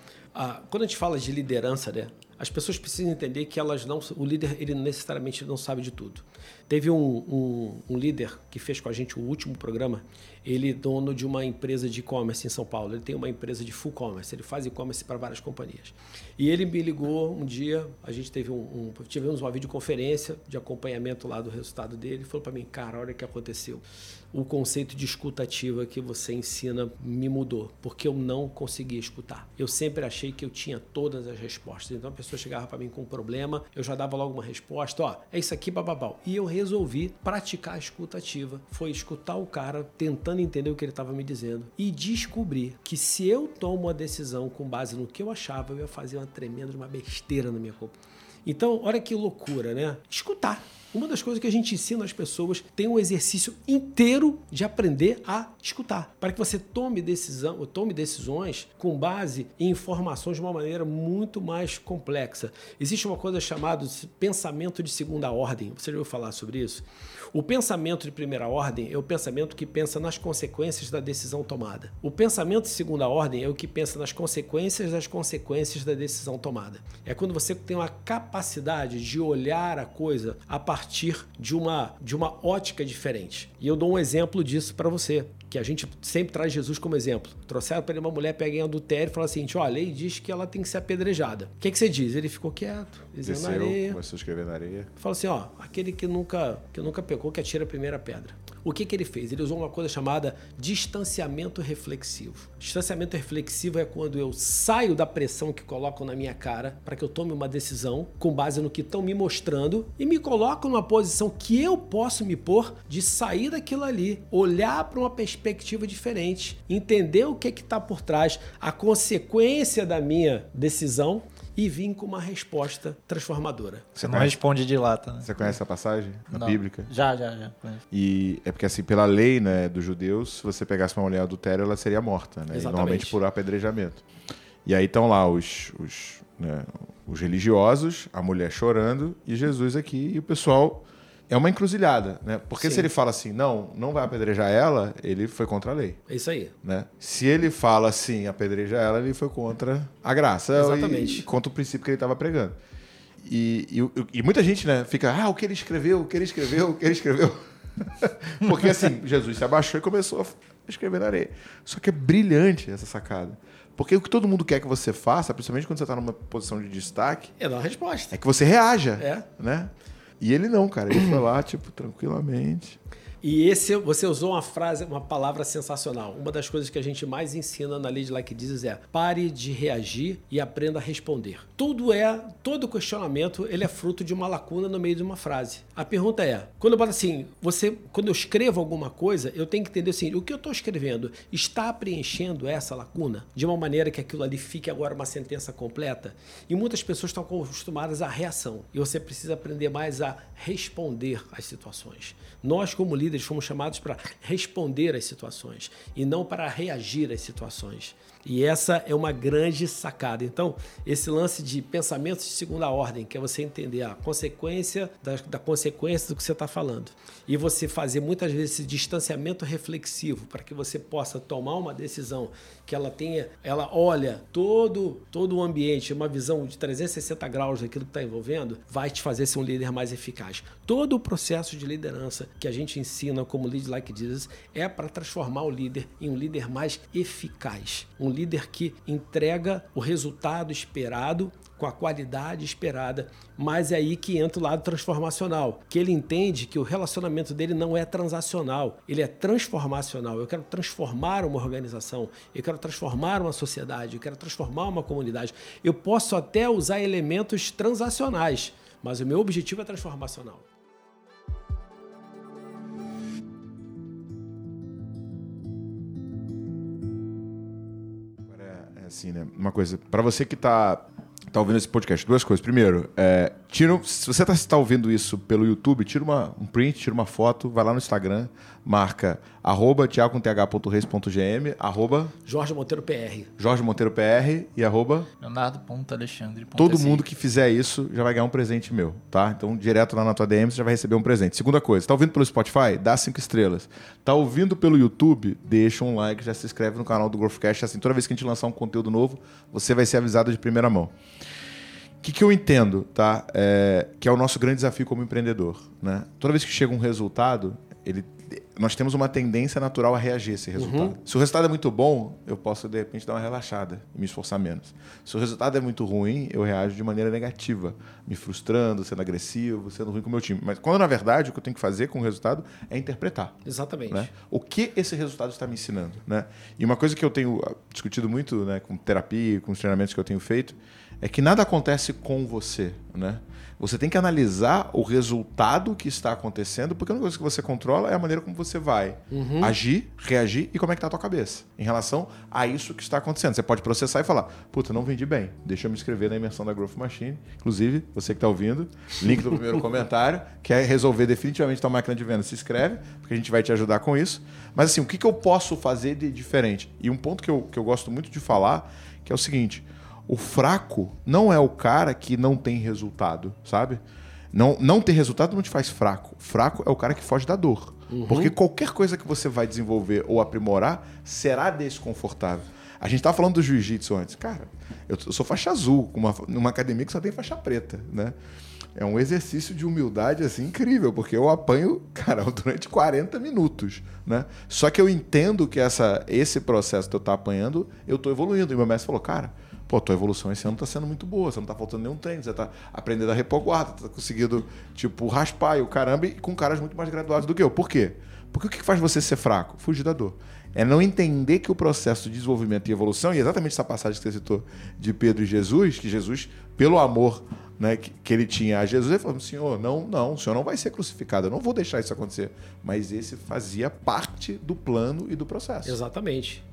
quando a gente fala de liderança, né, as pessoas precisam entender que elas não, o líder ele necessariamente não sabe de tudo. Teve um, um, um líder que fez com a gente o último programa. Ele é dono de uma empresa de e-commerce em São Paulo. Ele tem uma empresa de full commerce. Ele faz e-commerce para várias companhias. E ele me ligou um dia. A gente teve um, um tivemos uma videoconferência de acompanhamento lá do resultado dele. Ele falou para mim, cara, olha o que aconteceu o conceito de escutativa que você ensina me mudou, porque eu não conseguia escutar. Eu sempre achei que eu tinha todas as respostas. Então a pessoa chegava para mim com um problema, eu já dava logo uma resposta, ó, é isso aqui, bababau. E eu resolvi praticar a escutativa. Foi escutar o cara, tentando entender o que ele estava me dizendo e descobrir que se eu tomo uma decisão com base no que eu achava, eu ia fazer uma tremenda uma besteira na minha culpa. Então, olha que loucura, né? Escutar Uma das coisas que a gente ensina às pessoas tem um exercício inteiro de aprender a escutar, para que você tome decisão, tome decisões com base em informações de uma maneira muito mais complexa. Existe uma coisa chamada pensamento de segunda ordem. Você já ouviu falar sobre isso? O pensamento de primeira ordem é o pensamento que pensa nas consequências da decisão tomada. O pensamento de segunda ordem é o que pensa nas consequências das consequências da decisão tomada. É quando você tem uma capacidade de olhar a coisa a partir de uma, de uma ótica diferente. E eu dou um exemplo disso para você que a gente sempre traz Jesus como exemplo. Trouxeram para ele uma mulher pega em adultério e falou assim: ó, a lei diz que ela tem que ser apedrejada. O que, que você diz? Ele ficou quieto, desceu na areia. Começou a escrever na areia. Falou assim: ó, aquele que nunca, que nunca pecou, que atira a primeira pedra. O que, que ele fez? Ele usou uma coisa chamada distanciamento reflexivo. Distanciamento reflexivo é quando eu saio da pressão que colocam na minha cara para que eu tome uma decisão com base no que estão me mostrando e me coloco numa posição que eu posso me pôr de sair daquilo ali, olhar para uma perspectiva diferente, entender o que está por trás, a consequência da minha decisão e vim com uma resposta transformadora. Você não responde de lata, né? Você conhece a passagem na bíblica? Já, já, já. E é porque assim, pela lei, né, dos judeus, se você pegasse uma mulher adultéria, ela seria morta, né? normalmente por apedrejamento. E aí estão lá os, os, né, os religiosos, a mulher chorando e Jesus aqui e o pessoal é uma encruzilhada, né? Porque Sim. se ele fala assim, não, não vai apedrejar ela, ele foi contra a lei. É isso aí. Né? Se ele fala assim, apedreja ela, ele foi contra a graça. Exatamente. E, contra o princípio que ele estava pregando. E, e, e, muita gente, né, fica, ah, o que ele escreveu, o que ele escreveu, o que ele escreveu. Porque assim, Jesus se abaixou e começou a escrever na areia. Só que é brilhante essa sacada. Porque o que todo mundo quer que você faça, principalmente quando você está numa posição de destaque, é dar uma resposta. É que você reaja. É. Né? E ele não, cara. Ele foi lá, tipo, tranquilamente. E esse você usou uma frase, uma palavra sensacional. Uma das coisas que a gente mais ensina na Lead Like Jesus é: pare de reagir e aprenda a responder. Tudo é, todo questionamento, ele é fruto de uma lacuna no meio de uma frase. A pergunta é: quando eu boto assim, você, quando eu escrevo alguma coisa, eu tenho que entender assim, o que eu estou escrevendo está preenchendo essa lacuna de uma maneira que aquilo ali fique agora uma sentença completa. E muitas pessoas estão acostumadas à reação. E você precisa aprender mais a responder às situações. Nós, como líderes, fomos chamados para responder às situações e não para reagir às situações. E essa é uma grande sacada. Então, esse lance de pensamentos de segunda ordem, que é você entender a consequência da, da consequência do que você está falando. E você fazer muitas vezes esse distanciamento reflexivo para que você possa tomar uma decisão que ela tenha, ela olha todo, todo o ambiente, uma visão de 360 graus daquilo que está envolvendo, vai te fazer ser um líder mais eficaz. Todo o processo de liderança que a gente ensina como Lead Like Jesus é para transformar o líder em um líder mais eficaz, um líder que entrega o resultado esperado com a qualidade esperada, mas é aí que entra o lado transformacional, que ele entende que o relacionamento dele não é transacional, ele é transformacional. Eu quero transformar uma organização, eu quero transformar uma sociedade, eu quero transformar uma comunidade. Eu posso até usar elementos transacionais, mas o meu objetivo é transformacional. Assim, né? Uma coisa, para você que está tá ouvindo esse podcast, duas coisas. Primeiro, é, tira, se você está tá ouvindo isso pelo YouTube, tira uma, um print, tira uma foto, vai lá no Instagram, marca arroba tiago.th.reis.gm, arroba Jorge Monteiro PR. Jorge Monteiro PR e arroba Leonardo.alexandre. Todo mundo que fizer isso já vai ganhar um presente meu, tá? Então, direto lá na tua DM, você já vai receber um presente. Segunda coisa, tá ouvindo pelo Spotify? Dá cinco estrelas. Tá ouvindo pelo YouTube? Deixa um like, já se inscreve no canal do Growthcast. Assim, toda vez que a gente lançar um conteúdo novo, você vai ser avisado de primeira mão. O que, que eu entendo, tá? É, que é o nosso grande desafio como empreendedor. Né? Toda vez que chega um resultado, ele nós temos uma tendência natural a reagir a esse resultado. Uhum. Se o resultado é muito bom, eu posso, de repente, dar uma relaxada e me esforçar menos. Se o resultado é muito ruim, eu reajo de maneira negativa, me frustrando, sendo agressivo, sendo ruim com o meu time. Mas quando, na verdade, o que eu tenho que fazer com o resultado é interpretar. Exatamente. Né? O que esse resultado está me ensinando. Né? E uma coisa que eu tenho ah, discutido muito né, com terapia, com os treinamentos que eu tenho feito, é que nada acontece com você, né? Você tem que analisar o resultado que está acontecendo, porque a única coisa que você controla é a maneira como você vai uhum. agir, reagir e como é que está a tua cabeça em relação a isso que está acontecendo. Você pode processar e falar, puta, não vendi bem, deixa eu me inscrever na imersão da Growth Machine. Inclusive, você que está ouvindo, link do primeiro comentário, quer resolver definitivamente tua máquina de venda, se inscreve, porque a gente vai te ajudar com isso. Mas assim, o que, que eu posso fazer de diferente? E um ponto que eu, que eu gosto muito de falar, que é o seguinte, o fraco não é o cara que não tem resultado, sabe? Não, não ter resultado não te faz fraco. Fraco é o cara que foge da dor. Uhum. Porque qualquer coisa que você vai desenvolver ou aprimorar será desconfortável. A gente estava falando do jiu-jitsu antes. Cara, eu, eu sou faixa azul, uma, numa academia que só tem faixa preta, né? É um exercício de humildade assim incrível, porque eu apanho, cara, durante 40 minutos, né? Só que eu entendo que essa, esse processo que eu estou apanhando, eu estou evoluindo. E meu mestre falou, cara, pô, tua evolução esse ano está sendo muito boa, você não está faltando nenhum treino, você está aprendendo a repor guarda, está conseguindo, tipo, raspar e o caramba, e com caras muito mais graduados do que eu. Por quê? Porque o que faz você ser fraco? Fugir da dor. É não entender que o processo de desenvolvimento e evolução, e exatamente essa passagem que você citou de Pedro e Jesus, que Jesus, pelo amor né, que, que, ele tinha a Jesus, ele falou: Senhor, não, não, o senhor não vai ser crucificado, eu não vou deixar isso acontecer. Mas esse fazia parte do plano e do processo. Exatamente.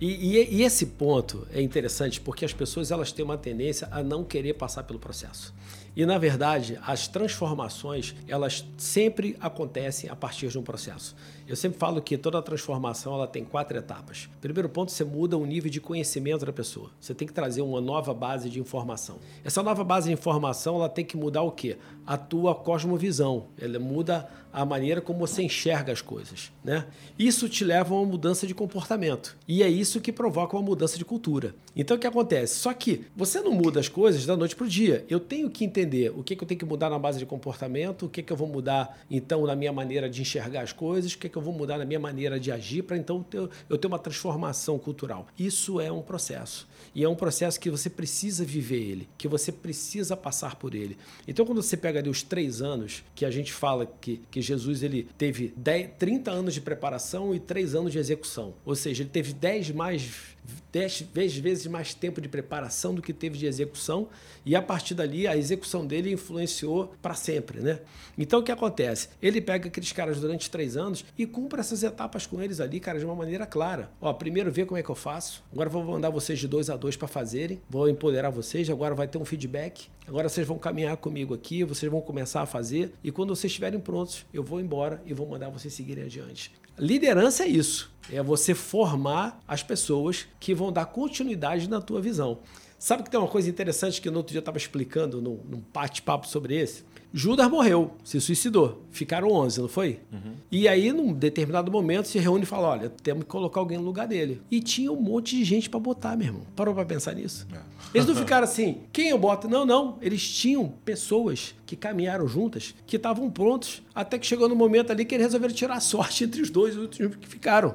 E, e, e, esse ponto é interessante porque as pessoas elas têm uma tendência a não querer passar pelo processo. E na verdade, as transformações, elas sempre acontecem a partir de um processo. Eu sempre falo que toda transformação ela tem quatro etapas. Primeiro ponto, você muda o nível de conhecimento da pessoa. Você tem que trazer uma nova base de informação. Essa nova base de informação, ela tem que mudar o quê? A tua cosmovisão. Ela muda a maneira como você enxerga as coisas, né? Isso te leva a uma mudança de comportamento. E é isso que provoca uma mudança de cultura. Então o que acontece? Só que você não muda as coisas da noite para o dia. Eu tenho que entender o que, que eu tenho que mudar na base de comportamento, o que, que eu vou mudar então na minha maneira de enxergar as coisas, o que, que eu vou mudar na minha maneira de agir para então ter, eu ter uma transformação cultural. Isso é um processo. E é um processo que você precisa viver ele, que você precisa passar por ele. Então quando você pega ali os três anos que a gente fala que, que Jesus ele teve 10, 30 anos de preparação e 3 anos de execução. Ou seja, ele teve 10 mais 10 vezes mais tempo de preparação do que teve de execução, e a partir dali a execução dele influenciou para sempre. Né? Então o que acontece? Ele pega aqueles caras durante três anos e cumpre essas etapas com eles ali, cara, de uma maneira clara. Ó, primeiro vê como é que eu faço, agora vou mandar vocês de dois a dois para fazerem, vou empoderar vocês, agora vai ter um feedback, agora vocês vão caminhar comigo aqui, vocês vão começar a fazer, e quando vocês estiverem prontos, eu vou embora e vou mandar vocês seguirem adiante. Liderança é isso. É você formar as pessoas que vão dar continuidade na tua visão. Sabe que tem uma coisa interessante que no outro dia eu estava explicando num, bate-papo sobre esse? Judas morreu, se suicidou. Ficaram 11, não foi? Uhum. E aí, num determinado momento, se reúne e fala: olha, temos que colocar alguém no lugar dele. E tinha um monte de gente para botar, meu irmão. Parou para pensar nisso? É. Eles não ficaram assim, quem eu boto? Não, não. Eles tinham pessoas que caminharam juntas, que estavam prontos, até que chegou no momento ali que eles resolveram tirar a sorte entre os dois últimos que ficaram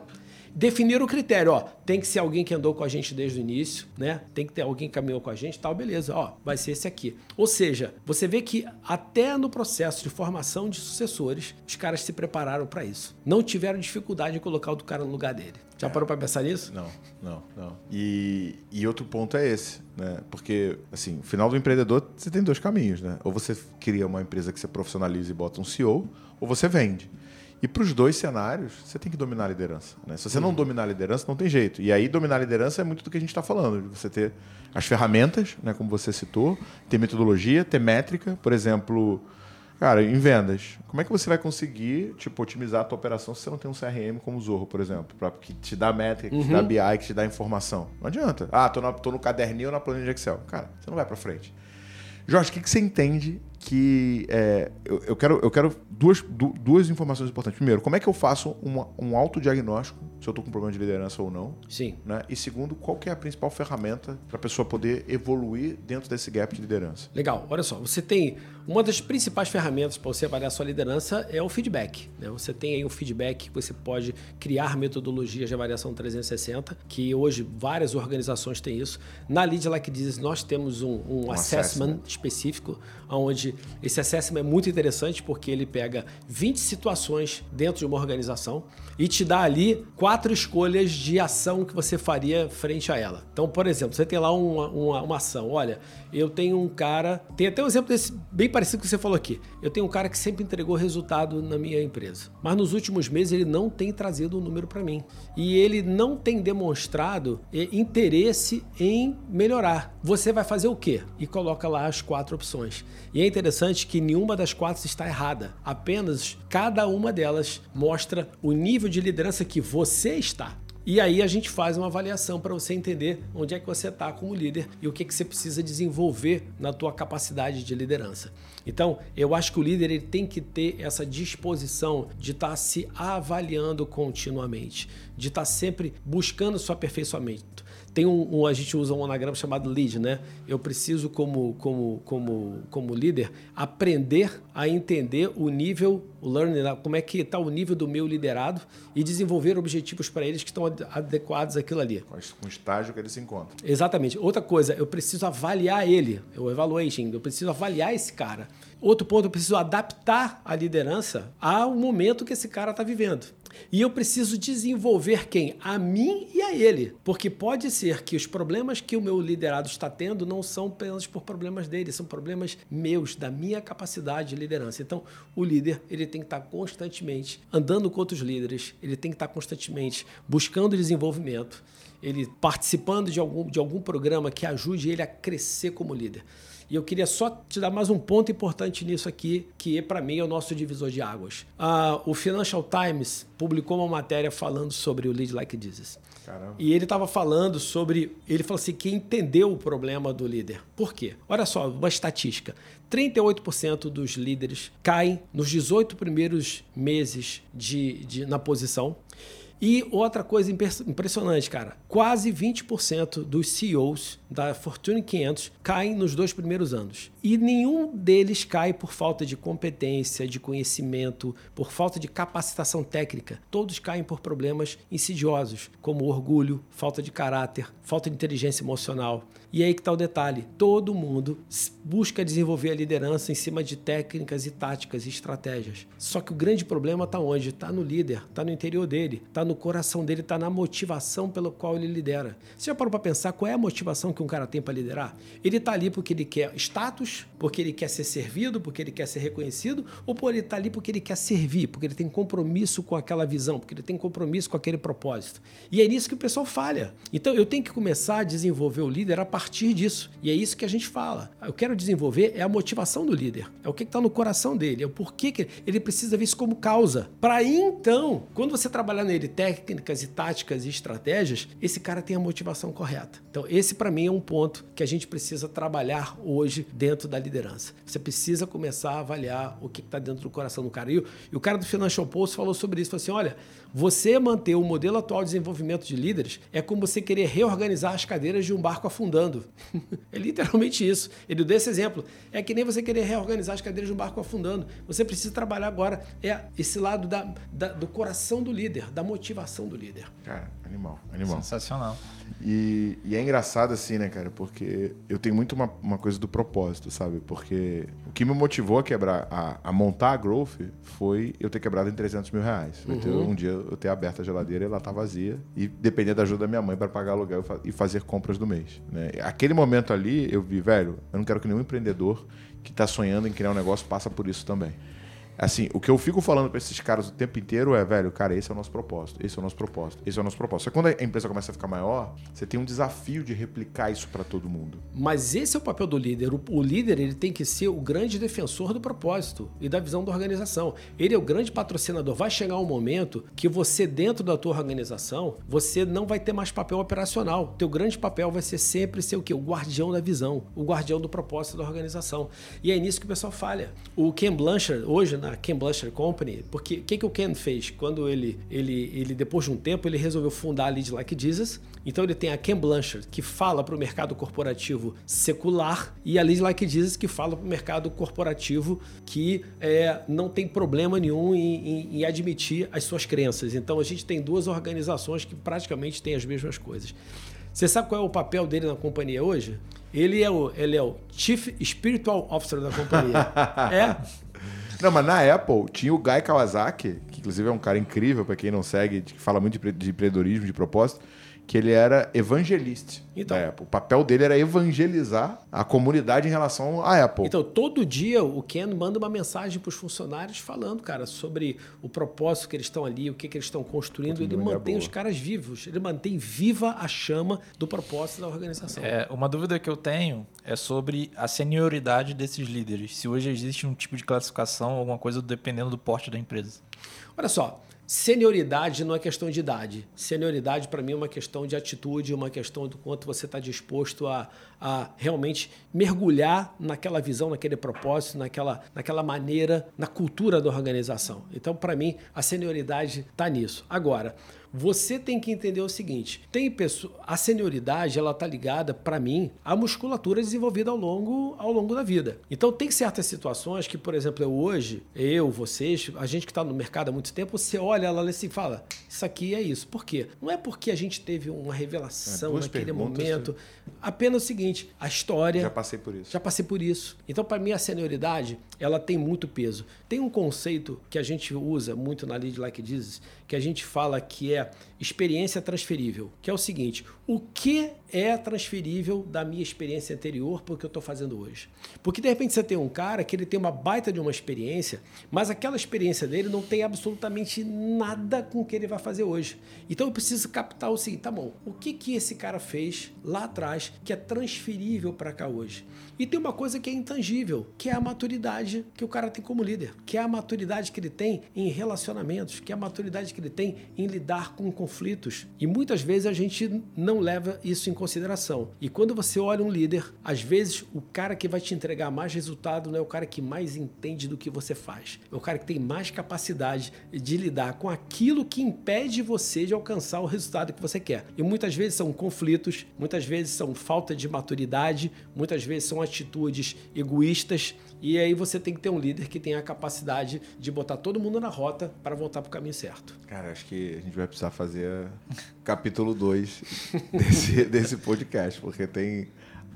definir o critério, ó, tem que ser alguém que andou com a gente desde o início, né? Tem que ter alguém que caminhou com a gente, tal, beleza, ó, vai ser esse aqui. Ou seja, você vê que até no processo de formação de sucessores, os caras se prepararam para isso. Não tiveram dificuldade em colocar o do cara no lugar dele. Já é. parou para pensar nisso? Não, não, não. E, e outro ponto é esse, né? Porque, assim, no final do empreendedor, você tem dois caminhos, né? Ou você cria uma empresa que você profissionaliza e bota um CEO, ou você vende. E para os dois cenários, você tem que dominar a liderança. Né? Se você não dominar a liderança, não tem jeito. E aí, dominar a liderança é muito do que a gente está falando. De você ter as ferramentas, né, como você citou, ter metodologia, ter métrica. Por exemplo, cara, em vendas, como é que você vai conseguir tipo, otimizar a tua operação se você não tem um CRM como o Zorro, por exemplo? Pra, que te dá métrica, que uhum. te dá BI, que te dá informação. Não adianta. Ah, tô no, tô no caderninho ou na planilha de Excel. Cara, você não vai para frente. Jorge, o que, que você entende que é, eu, eu, quero, eu quero duas, du, duas informações importantes. Primeiro, como é que eu faço uma, um autodiagnóstico se eu estou com problema de liderança ou não? Sim. Né? E segundo, qual é a principal ferramenta para a pessoa poder evoluir dentro desse gap de liderança? Legal. Olha só, você tem uma das principais ferramentas para você avaliar a sua liderança é o feedback. Né? Você tem aí o feedback que você pode criar metodologias de avaliação 360, que hoje várias organizações têm isso. Na Lead Like Diz, nós temos um, um, um assessment, assessment específico, onde esse assessment é muito interessante porque ele pega 20 situações dentro de uma organização e te dá ali quatro escolhas de ação que você faria frente a ela. Então, por exemplo, você tem lá uma, uma, uma ação. Olha, eu tenho um cara. Tem até um exemplo desse bem parecido que você falou aqui. Eu tenho um cara que sempre entregou resultado na minha empresa. Mas nos últimos meses ele não tem trazido um número para mim. E ele não tem demonstrado eh, interesse em melhorar. Você vai fazer o quê? E coloca lá as quatro opções. E é interessante que nenhuma das quatro está errada. Apenas cada uma delas mostra o nível de liderança que você está. E aí a gente faz uma avaliação para você entender onde é que você está como líder e o que, que você precisa desenvolver na tua capacidade de liderança. Então, eu acho que o líder ele tem que ter essa disposição de estar tá se avaliando continuamente, de estar tá sempre buscando seu aperfeiçoamento. Tem um, um, a gente usa um anagrama chamado lead, né? Eu preciso como como como como líder aprender a entender o nível, o learning, né? como é que está o nível do meu liderado e desenvolver objetivos para eles que estão adequados àquilo ali. Com o estágio que ele se encontra. Exatamente. Outra coisa, eu preciso avaliar ele, o evaluation, eu preciso avaliar esse cara. Outro ponto, eu preciso adaptar a liderança ao momento que esse cara está vivendo. E eu preciso desenvolver quem? A mim e a ele. Porque pode ser que os problemas que o meu liderado está tendo não são apenas por problemas dele, são problemas meus, da minha capacidade de liderança. Então, o líder ele tem que estar constantemente andando com outros líderes, ele tem que estar constantemente buscando desenvolvimento, ele participando de algum, de algum programa que ajude ele a crescer como líder. E eu queria só te dar mais um ponto importante nisso aqui, que para mim é o nosso divisor de águas. Ah, o Financial Times publicou uma matéria falando sobre o Lead Like Jesus. Caramba. E ele estava falando sobre. Ele falou assim: que entendeu o problema do líder. Por quê? Olha só, uma estatística: 38% dos líderes caem nos 18 primeiros meses de, de, na posição. E outra coisa impressionante, cara, quase 20% dos CEOs da Fortune 500 caem nos dois primeiros anos. E nenhum deles cai por falta de competência, de conhecimento, por falta de capacitação técnica. Todos caem por problemas insidiosos, como orgulho, falta de caráter, falta de inteligência emocional. E aí que está o detalhe: todo mundo busca desenvolver a liderança em cima de técnicas e táticas e estratégias. Só que o grande problema está onde? Está no líder, está no interior dele, está no coração dele, está na motivação pelo qual ele lidera. Você já parou para pensar qual é a motivação que um cara tem para liderar? Ele está ali porque ele quer status, porque ele quer ser servido, porque ele quer ser reconhecido, ou por ele está ali porque ele quer servir, porque ele tem compromisso com aquela visão, porque ele tem compromisso com aquele propósito. E é nisso que o pessoal falha. Então eu tenho que começar a desenvolver o líder a partir disso. E é isso que a gente fala. Eu quero desenvolver é a motivação do líder. É o que está no coração dele, é o porquê que ele precisa ver isso como causa. Para então, quando você trabalhar nele técnicas e táticas e estratégias, esse cara tem a motivação correta. Então, esse para mim é um ponto que a gente precisa trabalhar hoje dentro da liderança. Você precisa começar a avaliar o que está dentro do coração do cara. E o, e o cara do Financial Post falou sobre isso. Falou assim: olha, você manter o modelo atual de desenvolvimento de líderes é como você querer reorganizar as cadeiras de um barco afundando. é literalmente isso. Ele deu esse exemplo. É que nem você querer reorganizar as cadeiras de um barco afundando. Você precisa trabalhar agora é esse lado da, da, do coração do líder, da motivação do líder. Cara, animal, animal. Sensacional. E, e, é engraçado assim, né, cara? Porque eu tenho muito uma, uma, coisa do propósito, sabe? Porque que me motivou a quebrar, a, a montar a Growth foi eu ter quebrado em 300 mil reais. Uhum. Ter, um dia eu ter aberto a geladeira e ela tá vazia e depender da ajuda da minha mãe para pagar aluguel e fazer compras do mês. Né? Aquele momento ali eu vi, velho, eu não quero que nenhum empreendedor que está sonhando em criar um negócio passa por isso também. Assim, o que eu fico falando para esses caras o tempo inteiro é, velho, cara, esse é o nosso propósito, esse é o nosso propósito, esse é o nosso propósito. Só que quando a empresa começa a ficar maior, você tem um desafio de replicar isso para todo mundo. Mas esse é o papel do líder. O, o, líder ele tem que ser o grande defensor do propósito e da visão da organização. Ele é o grande patrocinador. Vai chegar um momento que você dentro da tua organização, você não vai ter mais papel operacional. Teu grande papel vai ser sempre ser o quê? O guardião da visão, o guardião do propósito da organização. E é nisso que o pessoal falha. O Ken Blanchard hoje na Ken Blanchard Company, porque o que, que o Ken fez? Quando ele, ele, ele, depois de um tempo, ele resolveu fundar a Lead Like Jesus. Então ele tem a Ken Blanchard, que fala para o mercado corporativo secular, e a Lead Like Jesus, que fala para o mercado corporativo que é, não tem problema nenhum em, em, em admitir as suas crenças. Então a gente tem duas organizações que praticamente têm as mesmas coisas. Você sabe qual é o papel dele na companhia hoje? Ele é o, ele é o Chief Spiritual Officer da companhia. é? Não, mas na Apple tinha o Guy Kawasaki, que inclusive é um cara incrível para quem não segue, que fala muito de empreendedorismo, de propósito que ele era evangelista então, da Apple. O papel dele era evangelizar a comunidade em relação à Apple. Então, todo dia o Ken manda uma mensagem para os funcionários falando, cara, sobre o propósito que eles estão ali, o que, que eles estão construindo. Ele mantém os caras vivos, ele mantém viva a chama do propósito da organização. É, uma dúvida que eu tenho é sobre a senioridade desses líderes. Se hoje existe um tipo de classificação, alguma coisa dependendo do porte da empresa. Olha só, Senioridade não é questão de idade. Senioridade, para mim, é uma questão de atitude, uma questão do quanto você está disposto a, a realmente mergulhar naquela visão, naquele propósito, naquela, naquela maneira, na cultura da organização. Então, para mim, a senioridade está nisso. Agora, você tem que entender o seguinte: tem pessoa, a senioridade ela tá ligada para mim à musculatura desenvolvida ao longo ao longo da vida. Então tem certas situações que, por exemplo, eu hoje, eu, vocês, a gente que está no mercado há muito tempo, você olha ela assim e fala: isso aqui é isso. Por quê? Não é porque a gente teve uma revelação é, naquele momento. Apenas o seguinte: a história. Já passei por isso. Já passei por isso. Então, para mim, a senioridade ela tem muito peso. Tem um conceito que a gente usa muito na Lead Like Jesus, que a gente fala que é experiência transferível, que é o seguinte: o que é transferível da minha experiência anterior para o que eu estou fazendo hoje? Porque de repente você tem um cara que ele tem uma baita de uma experiência, mas aquela experiência dele não tem absolutamente nada com o que ele vai fazer hoje. Então eu preciso captar o seguinte: tá bom, o que, que esse cara fez lá atrás que é transferível para cá hoje? E tem uma coisa que é intangível, que é a maturidade que o cara tem como líder, que é a maturidade que ele tem em relacionamentos, que é a maturidade que ele tem em lidar com conflitos. E muitas vezes a gente não leva isso em consideração. E quando você olha um líder, às vezes o cara que vai te entregar mais resultado não é o cara que mais entende do que você faz, é o cara que tem mais capacidade de lidar com aquilo que impede você de alcançar o resultado que você quer. E muitas vezes são conflitos, muitas vezes são falta de maturidade, muitas vezes são atitudes egoístas e aí você tem que ter um líder que tenha a capacidade de botar todo mundo na rota para voltar para o caminho certo. Cara, acho que a gente vai precisar fazer capítulo 2 desse, desse podcast, porque tem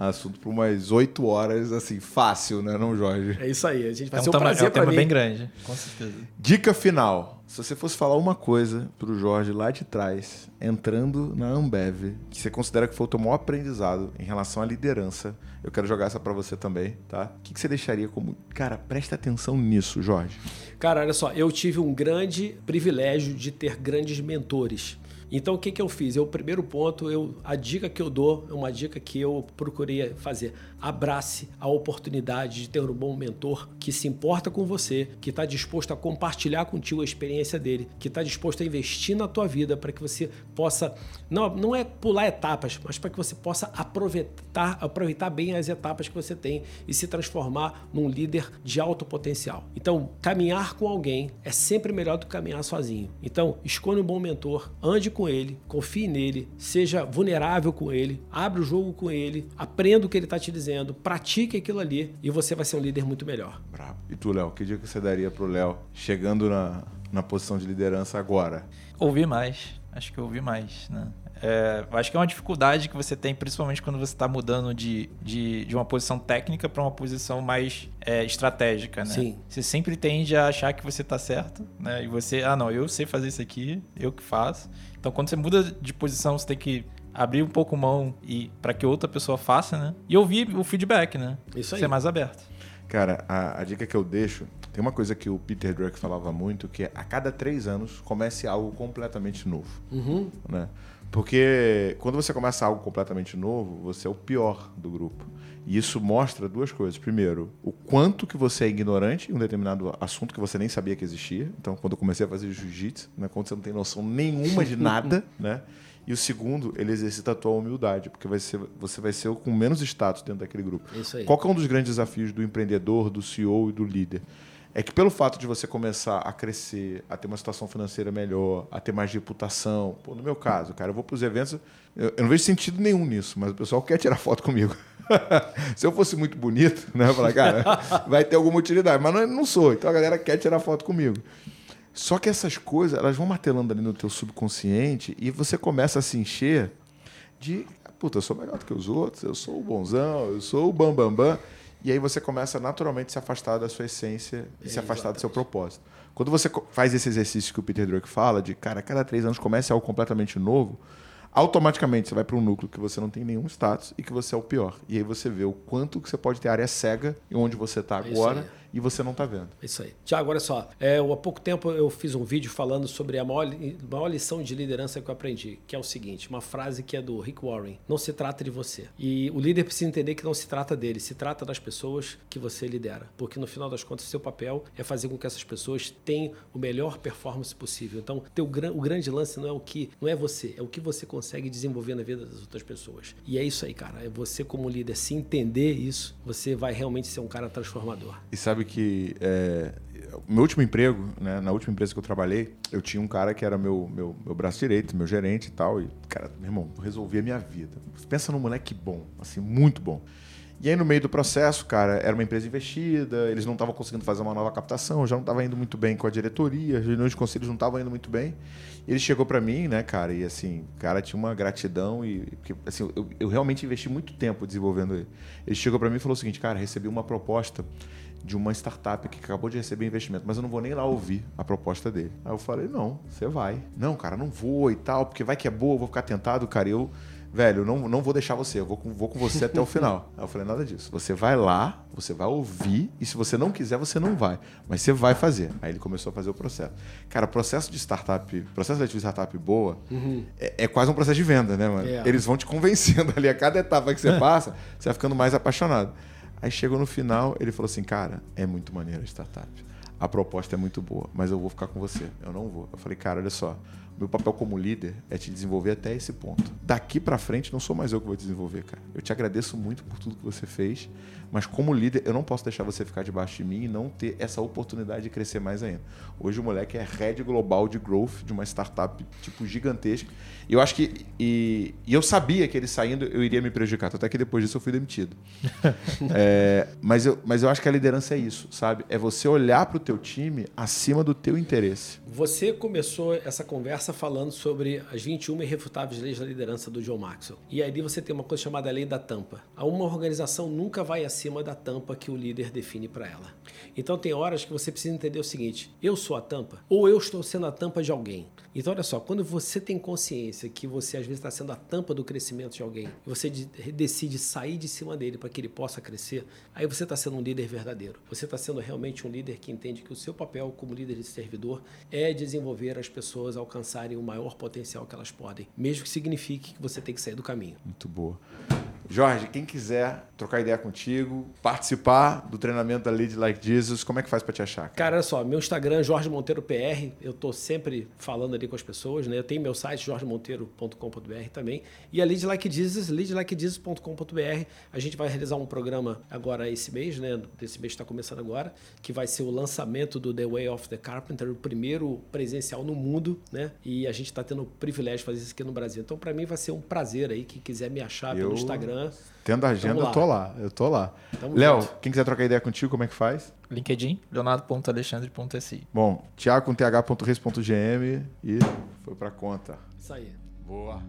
assunto por umas oito horas, assim, fácil, né, não, Jorge? É isso aí, a gente vai é um ser um prazer é um tema mim. bem grande, com certeza. Dica final. Se você fosse falar uma coisa para o Jorge lá de trás, entrando na Ambev, que você considera que foi o teu maior aprendizado em relação à liderança, eu quero jogar essa para você também, tá? O que, que você deixaria como... Cara, presta atenção nisso, Jorge. Cara, olha só, eu tive um grande privilégio de ter grandes mentores. Então o que, que eu fiz? Eu, o primeiro ponto, eu, a dica que eu dou é uma dica que eu procurei fazer. Abrace a oportunidade de ter um bom mentor que se importa com você, que está disposto a compartilhar contigo a experiência dele, que está disposto a investir na tua vida para que você possa, não, não é pular etapas, mas para que você possa aproveitar, aproveitar bem as etapas que você tem e se transformar num líder de alto potencial. Então, caminhar com alguém é sempre melhor do que caminhar sozinho. Então, escolha um bom mentor, ande com ele, confie nele, seja vulnerável com ele, abre o jogo com ele, aprenda o que ele está te dizendo, pratique aquilo ali e você vai ser um líder muito melhor. Bravo. E tu, Léo, que dica você daria para o Léo chegando na, na posição de liderança agora? Ouvir mais. Acho que ouvir mais, né? É, acho que é uma dificuldade que você tem, principalmente quando você está mudando de, de, de, uma posição técnica para uma posição mais é, estratégica, né? Sim. Você sempre tende a achar que você está certo, né? E você, ah, não, eu sei fazer isso aqui, eu que faço. Então, quando você muda de posição, você tem que abrir um pouco mão e para que outra pessoa faça, né? E ouvir o feedback, né? Isso aí. Ser mais aberto. Cara, a, a, dica que eu deixo, tem uma coisa que o Peter Druck falava muito, que é a cada três anos comece algo completamente novo. Uhum. Né? Porque quando você começa algo completamente novo, você é o pior do grupo. E isso mostra duas coisas. Primeiro, o quanto que você é ignorante em um determinado assunto que você nem sabia que existia. Então, quando eu comecei a fazer jiu-jitsu, né, quando você não tem noção nenhuma de nada, né? E o segundo, ele exercita a tua humildade, porque vai ser, você vai ser o com menos status dentro daquele grupo. Isso aí. Qual é um dos grandes desafios do empreendedor, do CEO e do líder? É que pelo fato de você começar a crescer, a ter uma situação financeira melhor, a ter mais reputação, pô, no meu caso, cara, eu vou para os eventos, eu, eu, não vejo sentido nenhum nisso, mas o pessoal quer tirar foto comigo. Se eu fosse muito bonito, né, falar, cara, vai ter alguma utilidade, mas não, não sou, então a galera quer tirar foto comigo. Só que essas coisas, elas vão martelando ali no teu subconsciente e você começa a se encher de puta, eu sou melhor do que os outros, eu sou o bonzão, eu sou o bambambam. Bam, bam. E aí você começa naturalmente a se afastar da sua essência e é, se afastar exatamente. do seu propósito. Quando você faz esse exercício que o Peter Drucker fala, de cara, a cada três anos começa algo completamente novo, automaticamente você vai para um núcleo que você não tem nenhum status e que você é o pior. E aí você vê o quanto que você pode ter área cega e onde você está é agora e você não está vendo. Isso aí. Tiago, olha só. É, há pouco tempo eu fiz um vídeo falando sobre a maior, maior lição de liderança que eu aprendi, que é o seguinte: uma frase que é do Rick Warren. Não se trata de você. E o líder precisa entender que não se trata dele, se trata das pessoas que você lidera. Porque no final das contas, seu papel é fazer com que essas pessoas tenham o melhor performance possível. Então, teu, o grande lance não é o que, não é você, é o que você consegue desenvolver na vida das outras pessoas. E é isso aí, cara. É você como líder, se entender isso, você vai realmente ser um cara transformador. E sabe sabe que é, meu último emprego, né, na última empresa que eu trabalhei, eu tinha um cara que era meu, meu, meu braço direito, meu gerente e tal. E, cara, meu irmão, resolvia a minha vida. Pensa num moleque bom, assim, muito bom. E aí, no meio do processo, cara, era uma empresa investida, eles não estavam conseguindo fazer uma nova captação, já não estava indo muito bem com a diretoria, as reuniões de conselhos não estavam indo muito bem. Ele chegou para mim, né, cara, e assim, cara, tinha uma gratidão e porque, assim, eu, eu realmente investi muito tempo desenvolvendo ele. Ele chegou para mim e falou o seguinte, cara, recebi uma proposta de uma startup que acabou de receber investimento, mas eu não vou nem lá ouvir a proposta dele. Aí eu falei, não, você vai. Não, cara, não vou e tal, porque vai que é boa, eu vou ficar tentado, cara. Eu, velho, não, não vou deixar você, eu vou com, vou com você até o final. Aí eu falei, nada disso. Você vai lá, você vai ouvir, e se você não quiser, você não vai. Mas você vai fazer. Aí ele começou a fazer o processo. Cara, processo de startup, processo de startup boa, uhum. é, é, quase um processo de venda, né, mano? É. Eles vão te convencendo ali a cada etapa que você passa, você vai ficando mais apaixonado. Aí chegou no final, ele falou assim, cara, é muito maneiro a startup. A proposta é muito boa, mas eu vou ficar com você. Eu não vou. Eu falei, cara, olha só, meu papel como líder é te desenvolver até esse ponto. Daqui para frente não sou mais eu que vou desenvolver, cara. Eu te agradeço muito por tudo que você fez, mas como líder eu não posso deixar você ficar debaixo de mim e não ter essa oportunidade de crescer mais ainda. Hoje o moleque é head global de growth de uma startup tipo gigantesca. E eu acho que e, e eu sabia que ele saindo eu iria me prejudicar, até que depois disso eu fui demitido. é, mas eu mas eu acho que a liderança é isso, sabe? É você olhar para o teu time acima do teu interesse. Você começou essa conversa começa falando sobre as 21 irrefutáveis leis da liderança do John Maxwell. E aí você tem uma coisa chamada lei da tampa. Uma organização nunca vai acima da tampa que o líder define para ela. Então tem horas que você precisa entender o seguinte: eu sou a tampa ou eu estou sendo a tampa de alguém. Então olha só, quando você tem consciência que você às vezes está sendo a tampa do crescimento de alguém, você decide sair de cima dele para que ele possa crescer, aí você está sendo um líder verdadeiro. Você está sendo realmente um líder que entende que o seu papel como líder de servidor é desenvolver as pessoas a alcançarem o maior potencial que elas podem, mesmo que signifique que você tem que sair do caminho. Muito boa. Jorge, quem quiser trocar ideia contigo, participar do treinamento da Lead Like Jesus, como é que faz para te achar? Cara? cara, olha só, meu Instagram é Jorge Monteiro PR, eu tô sempre falando ali com as pessoas, né? Eu tenho meu site jorgemonteiro.com.br também e a Lead Like Jesus, leadlikejesus.com.br. A gente vai realizar um programa agora esse mês, né? Esse mês está começando agora, que vai ser o lançamento do The Way of the Carpenter, o primeiro presencial no mundo, né? E a gente está tendo o privilégio de fazer isso aqui no Brasil. Então, para mim vai ser um prazer aí quem quiser me achar eu... pelo Instagram Tendo agenda, eu tô lá. Eu tô lá. Léo, quem quiser trocar ideia contigo, como é que faz? LinkedIn, leonardo.alexandre.si. Bom, thiago com th.reis.gm e foi pra conta. Isso aí. Boa.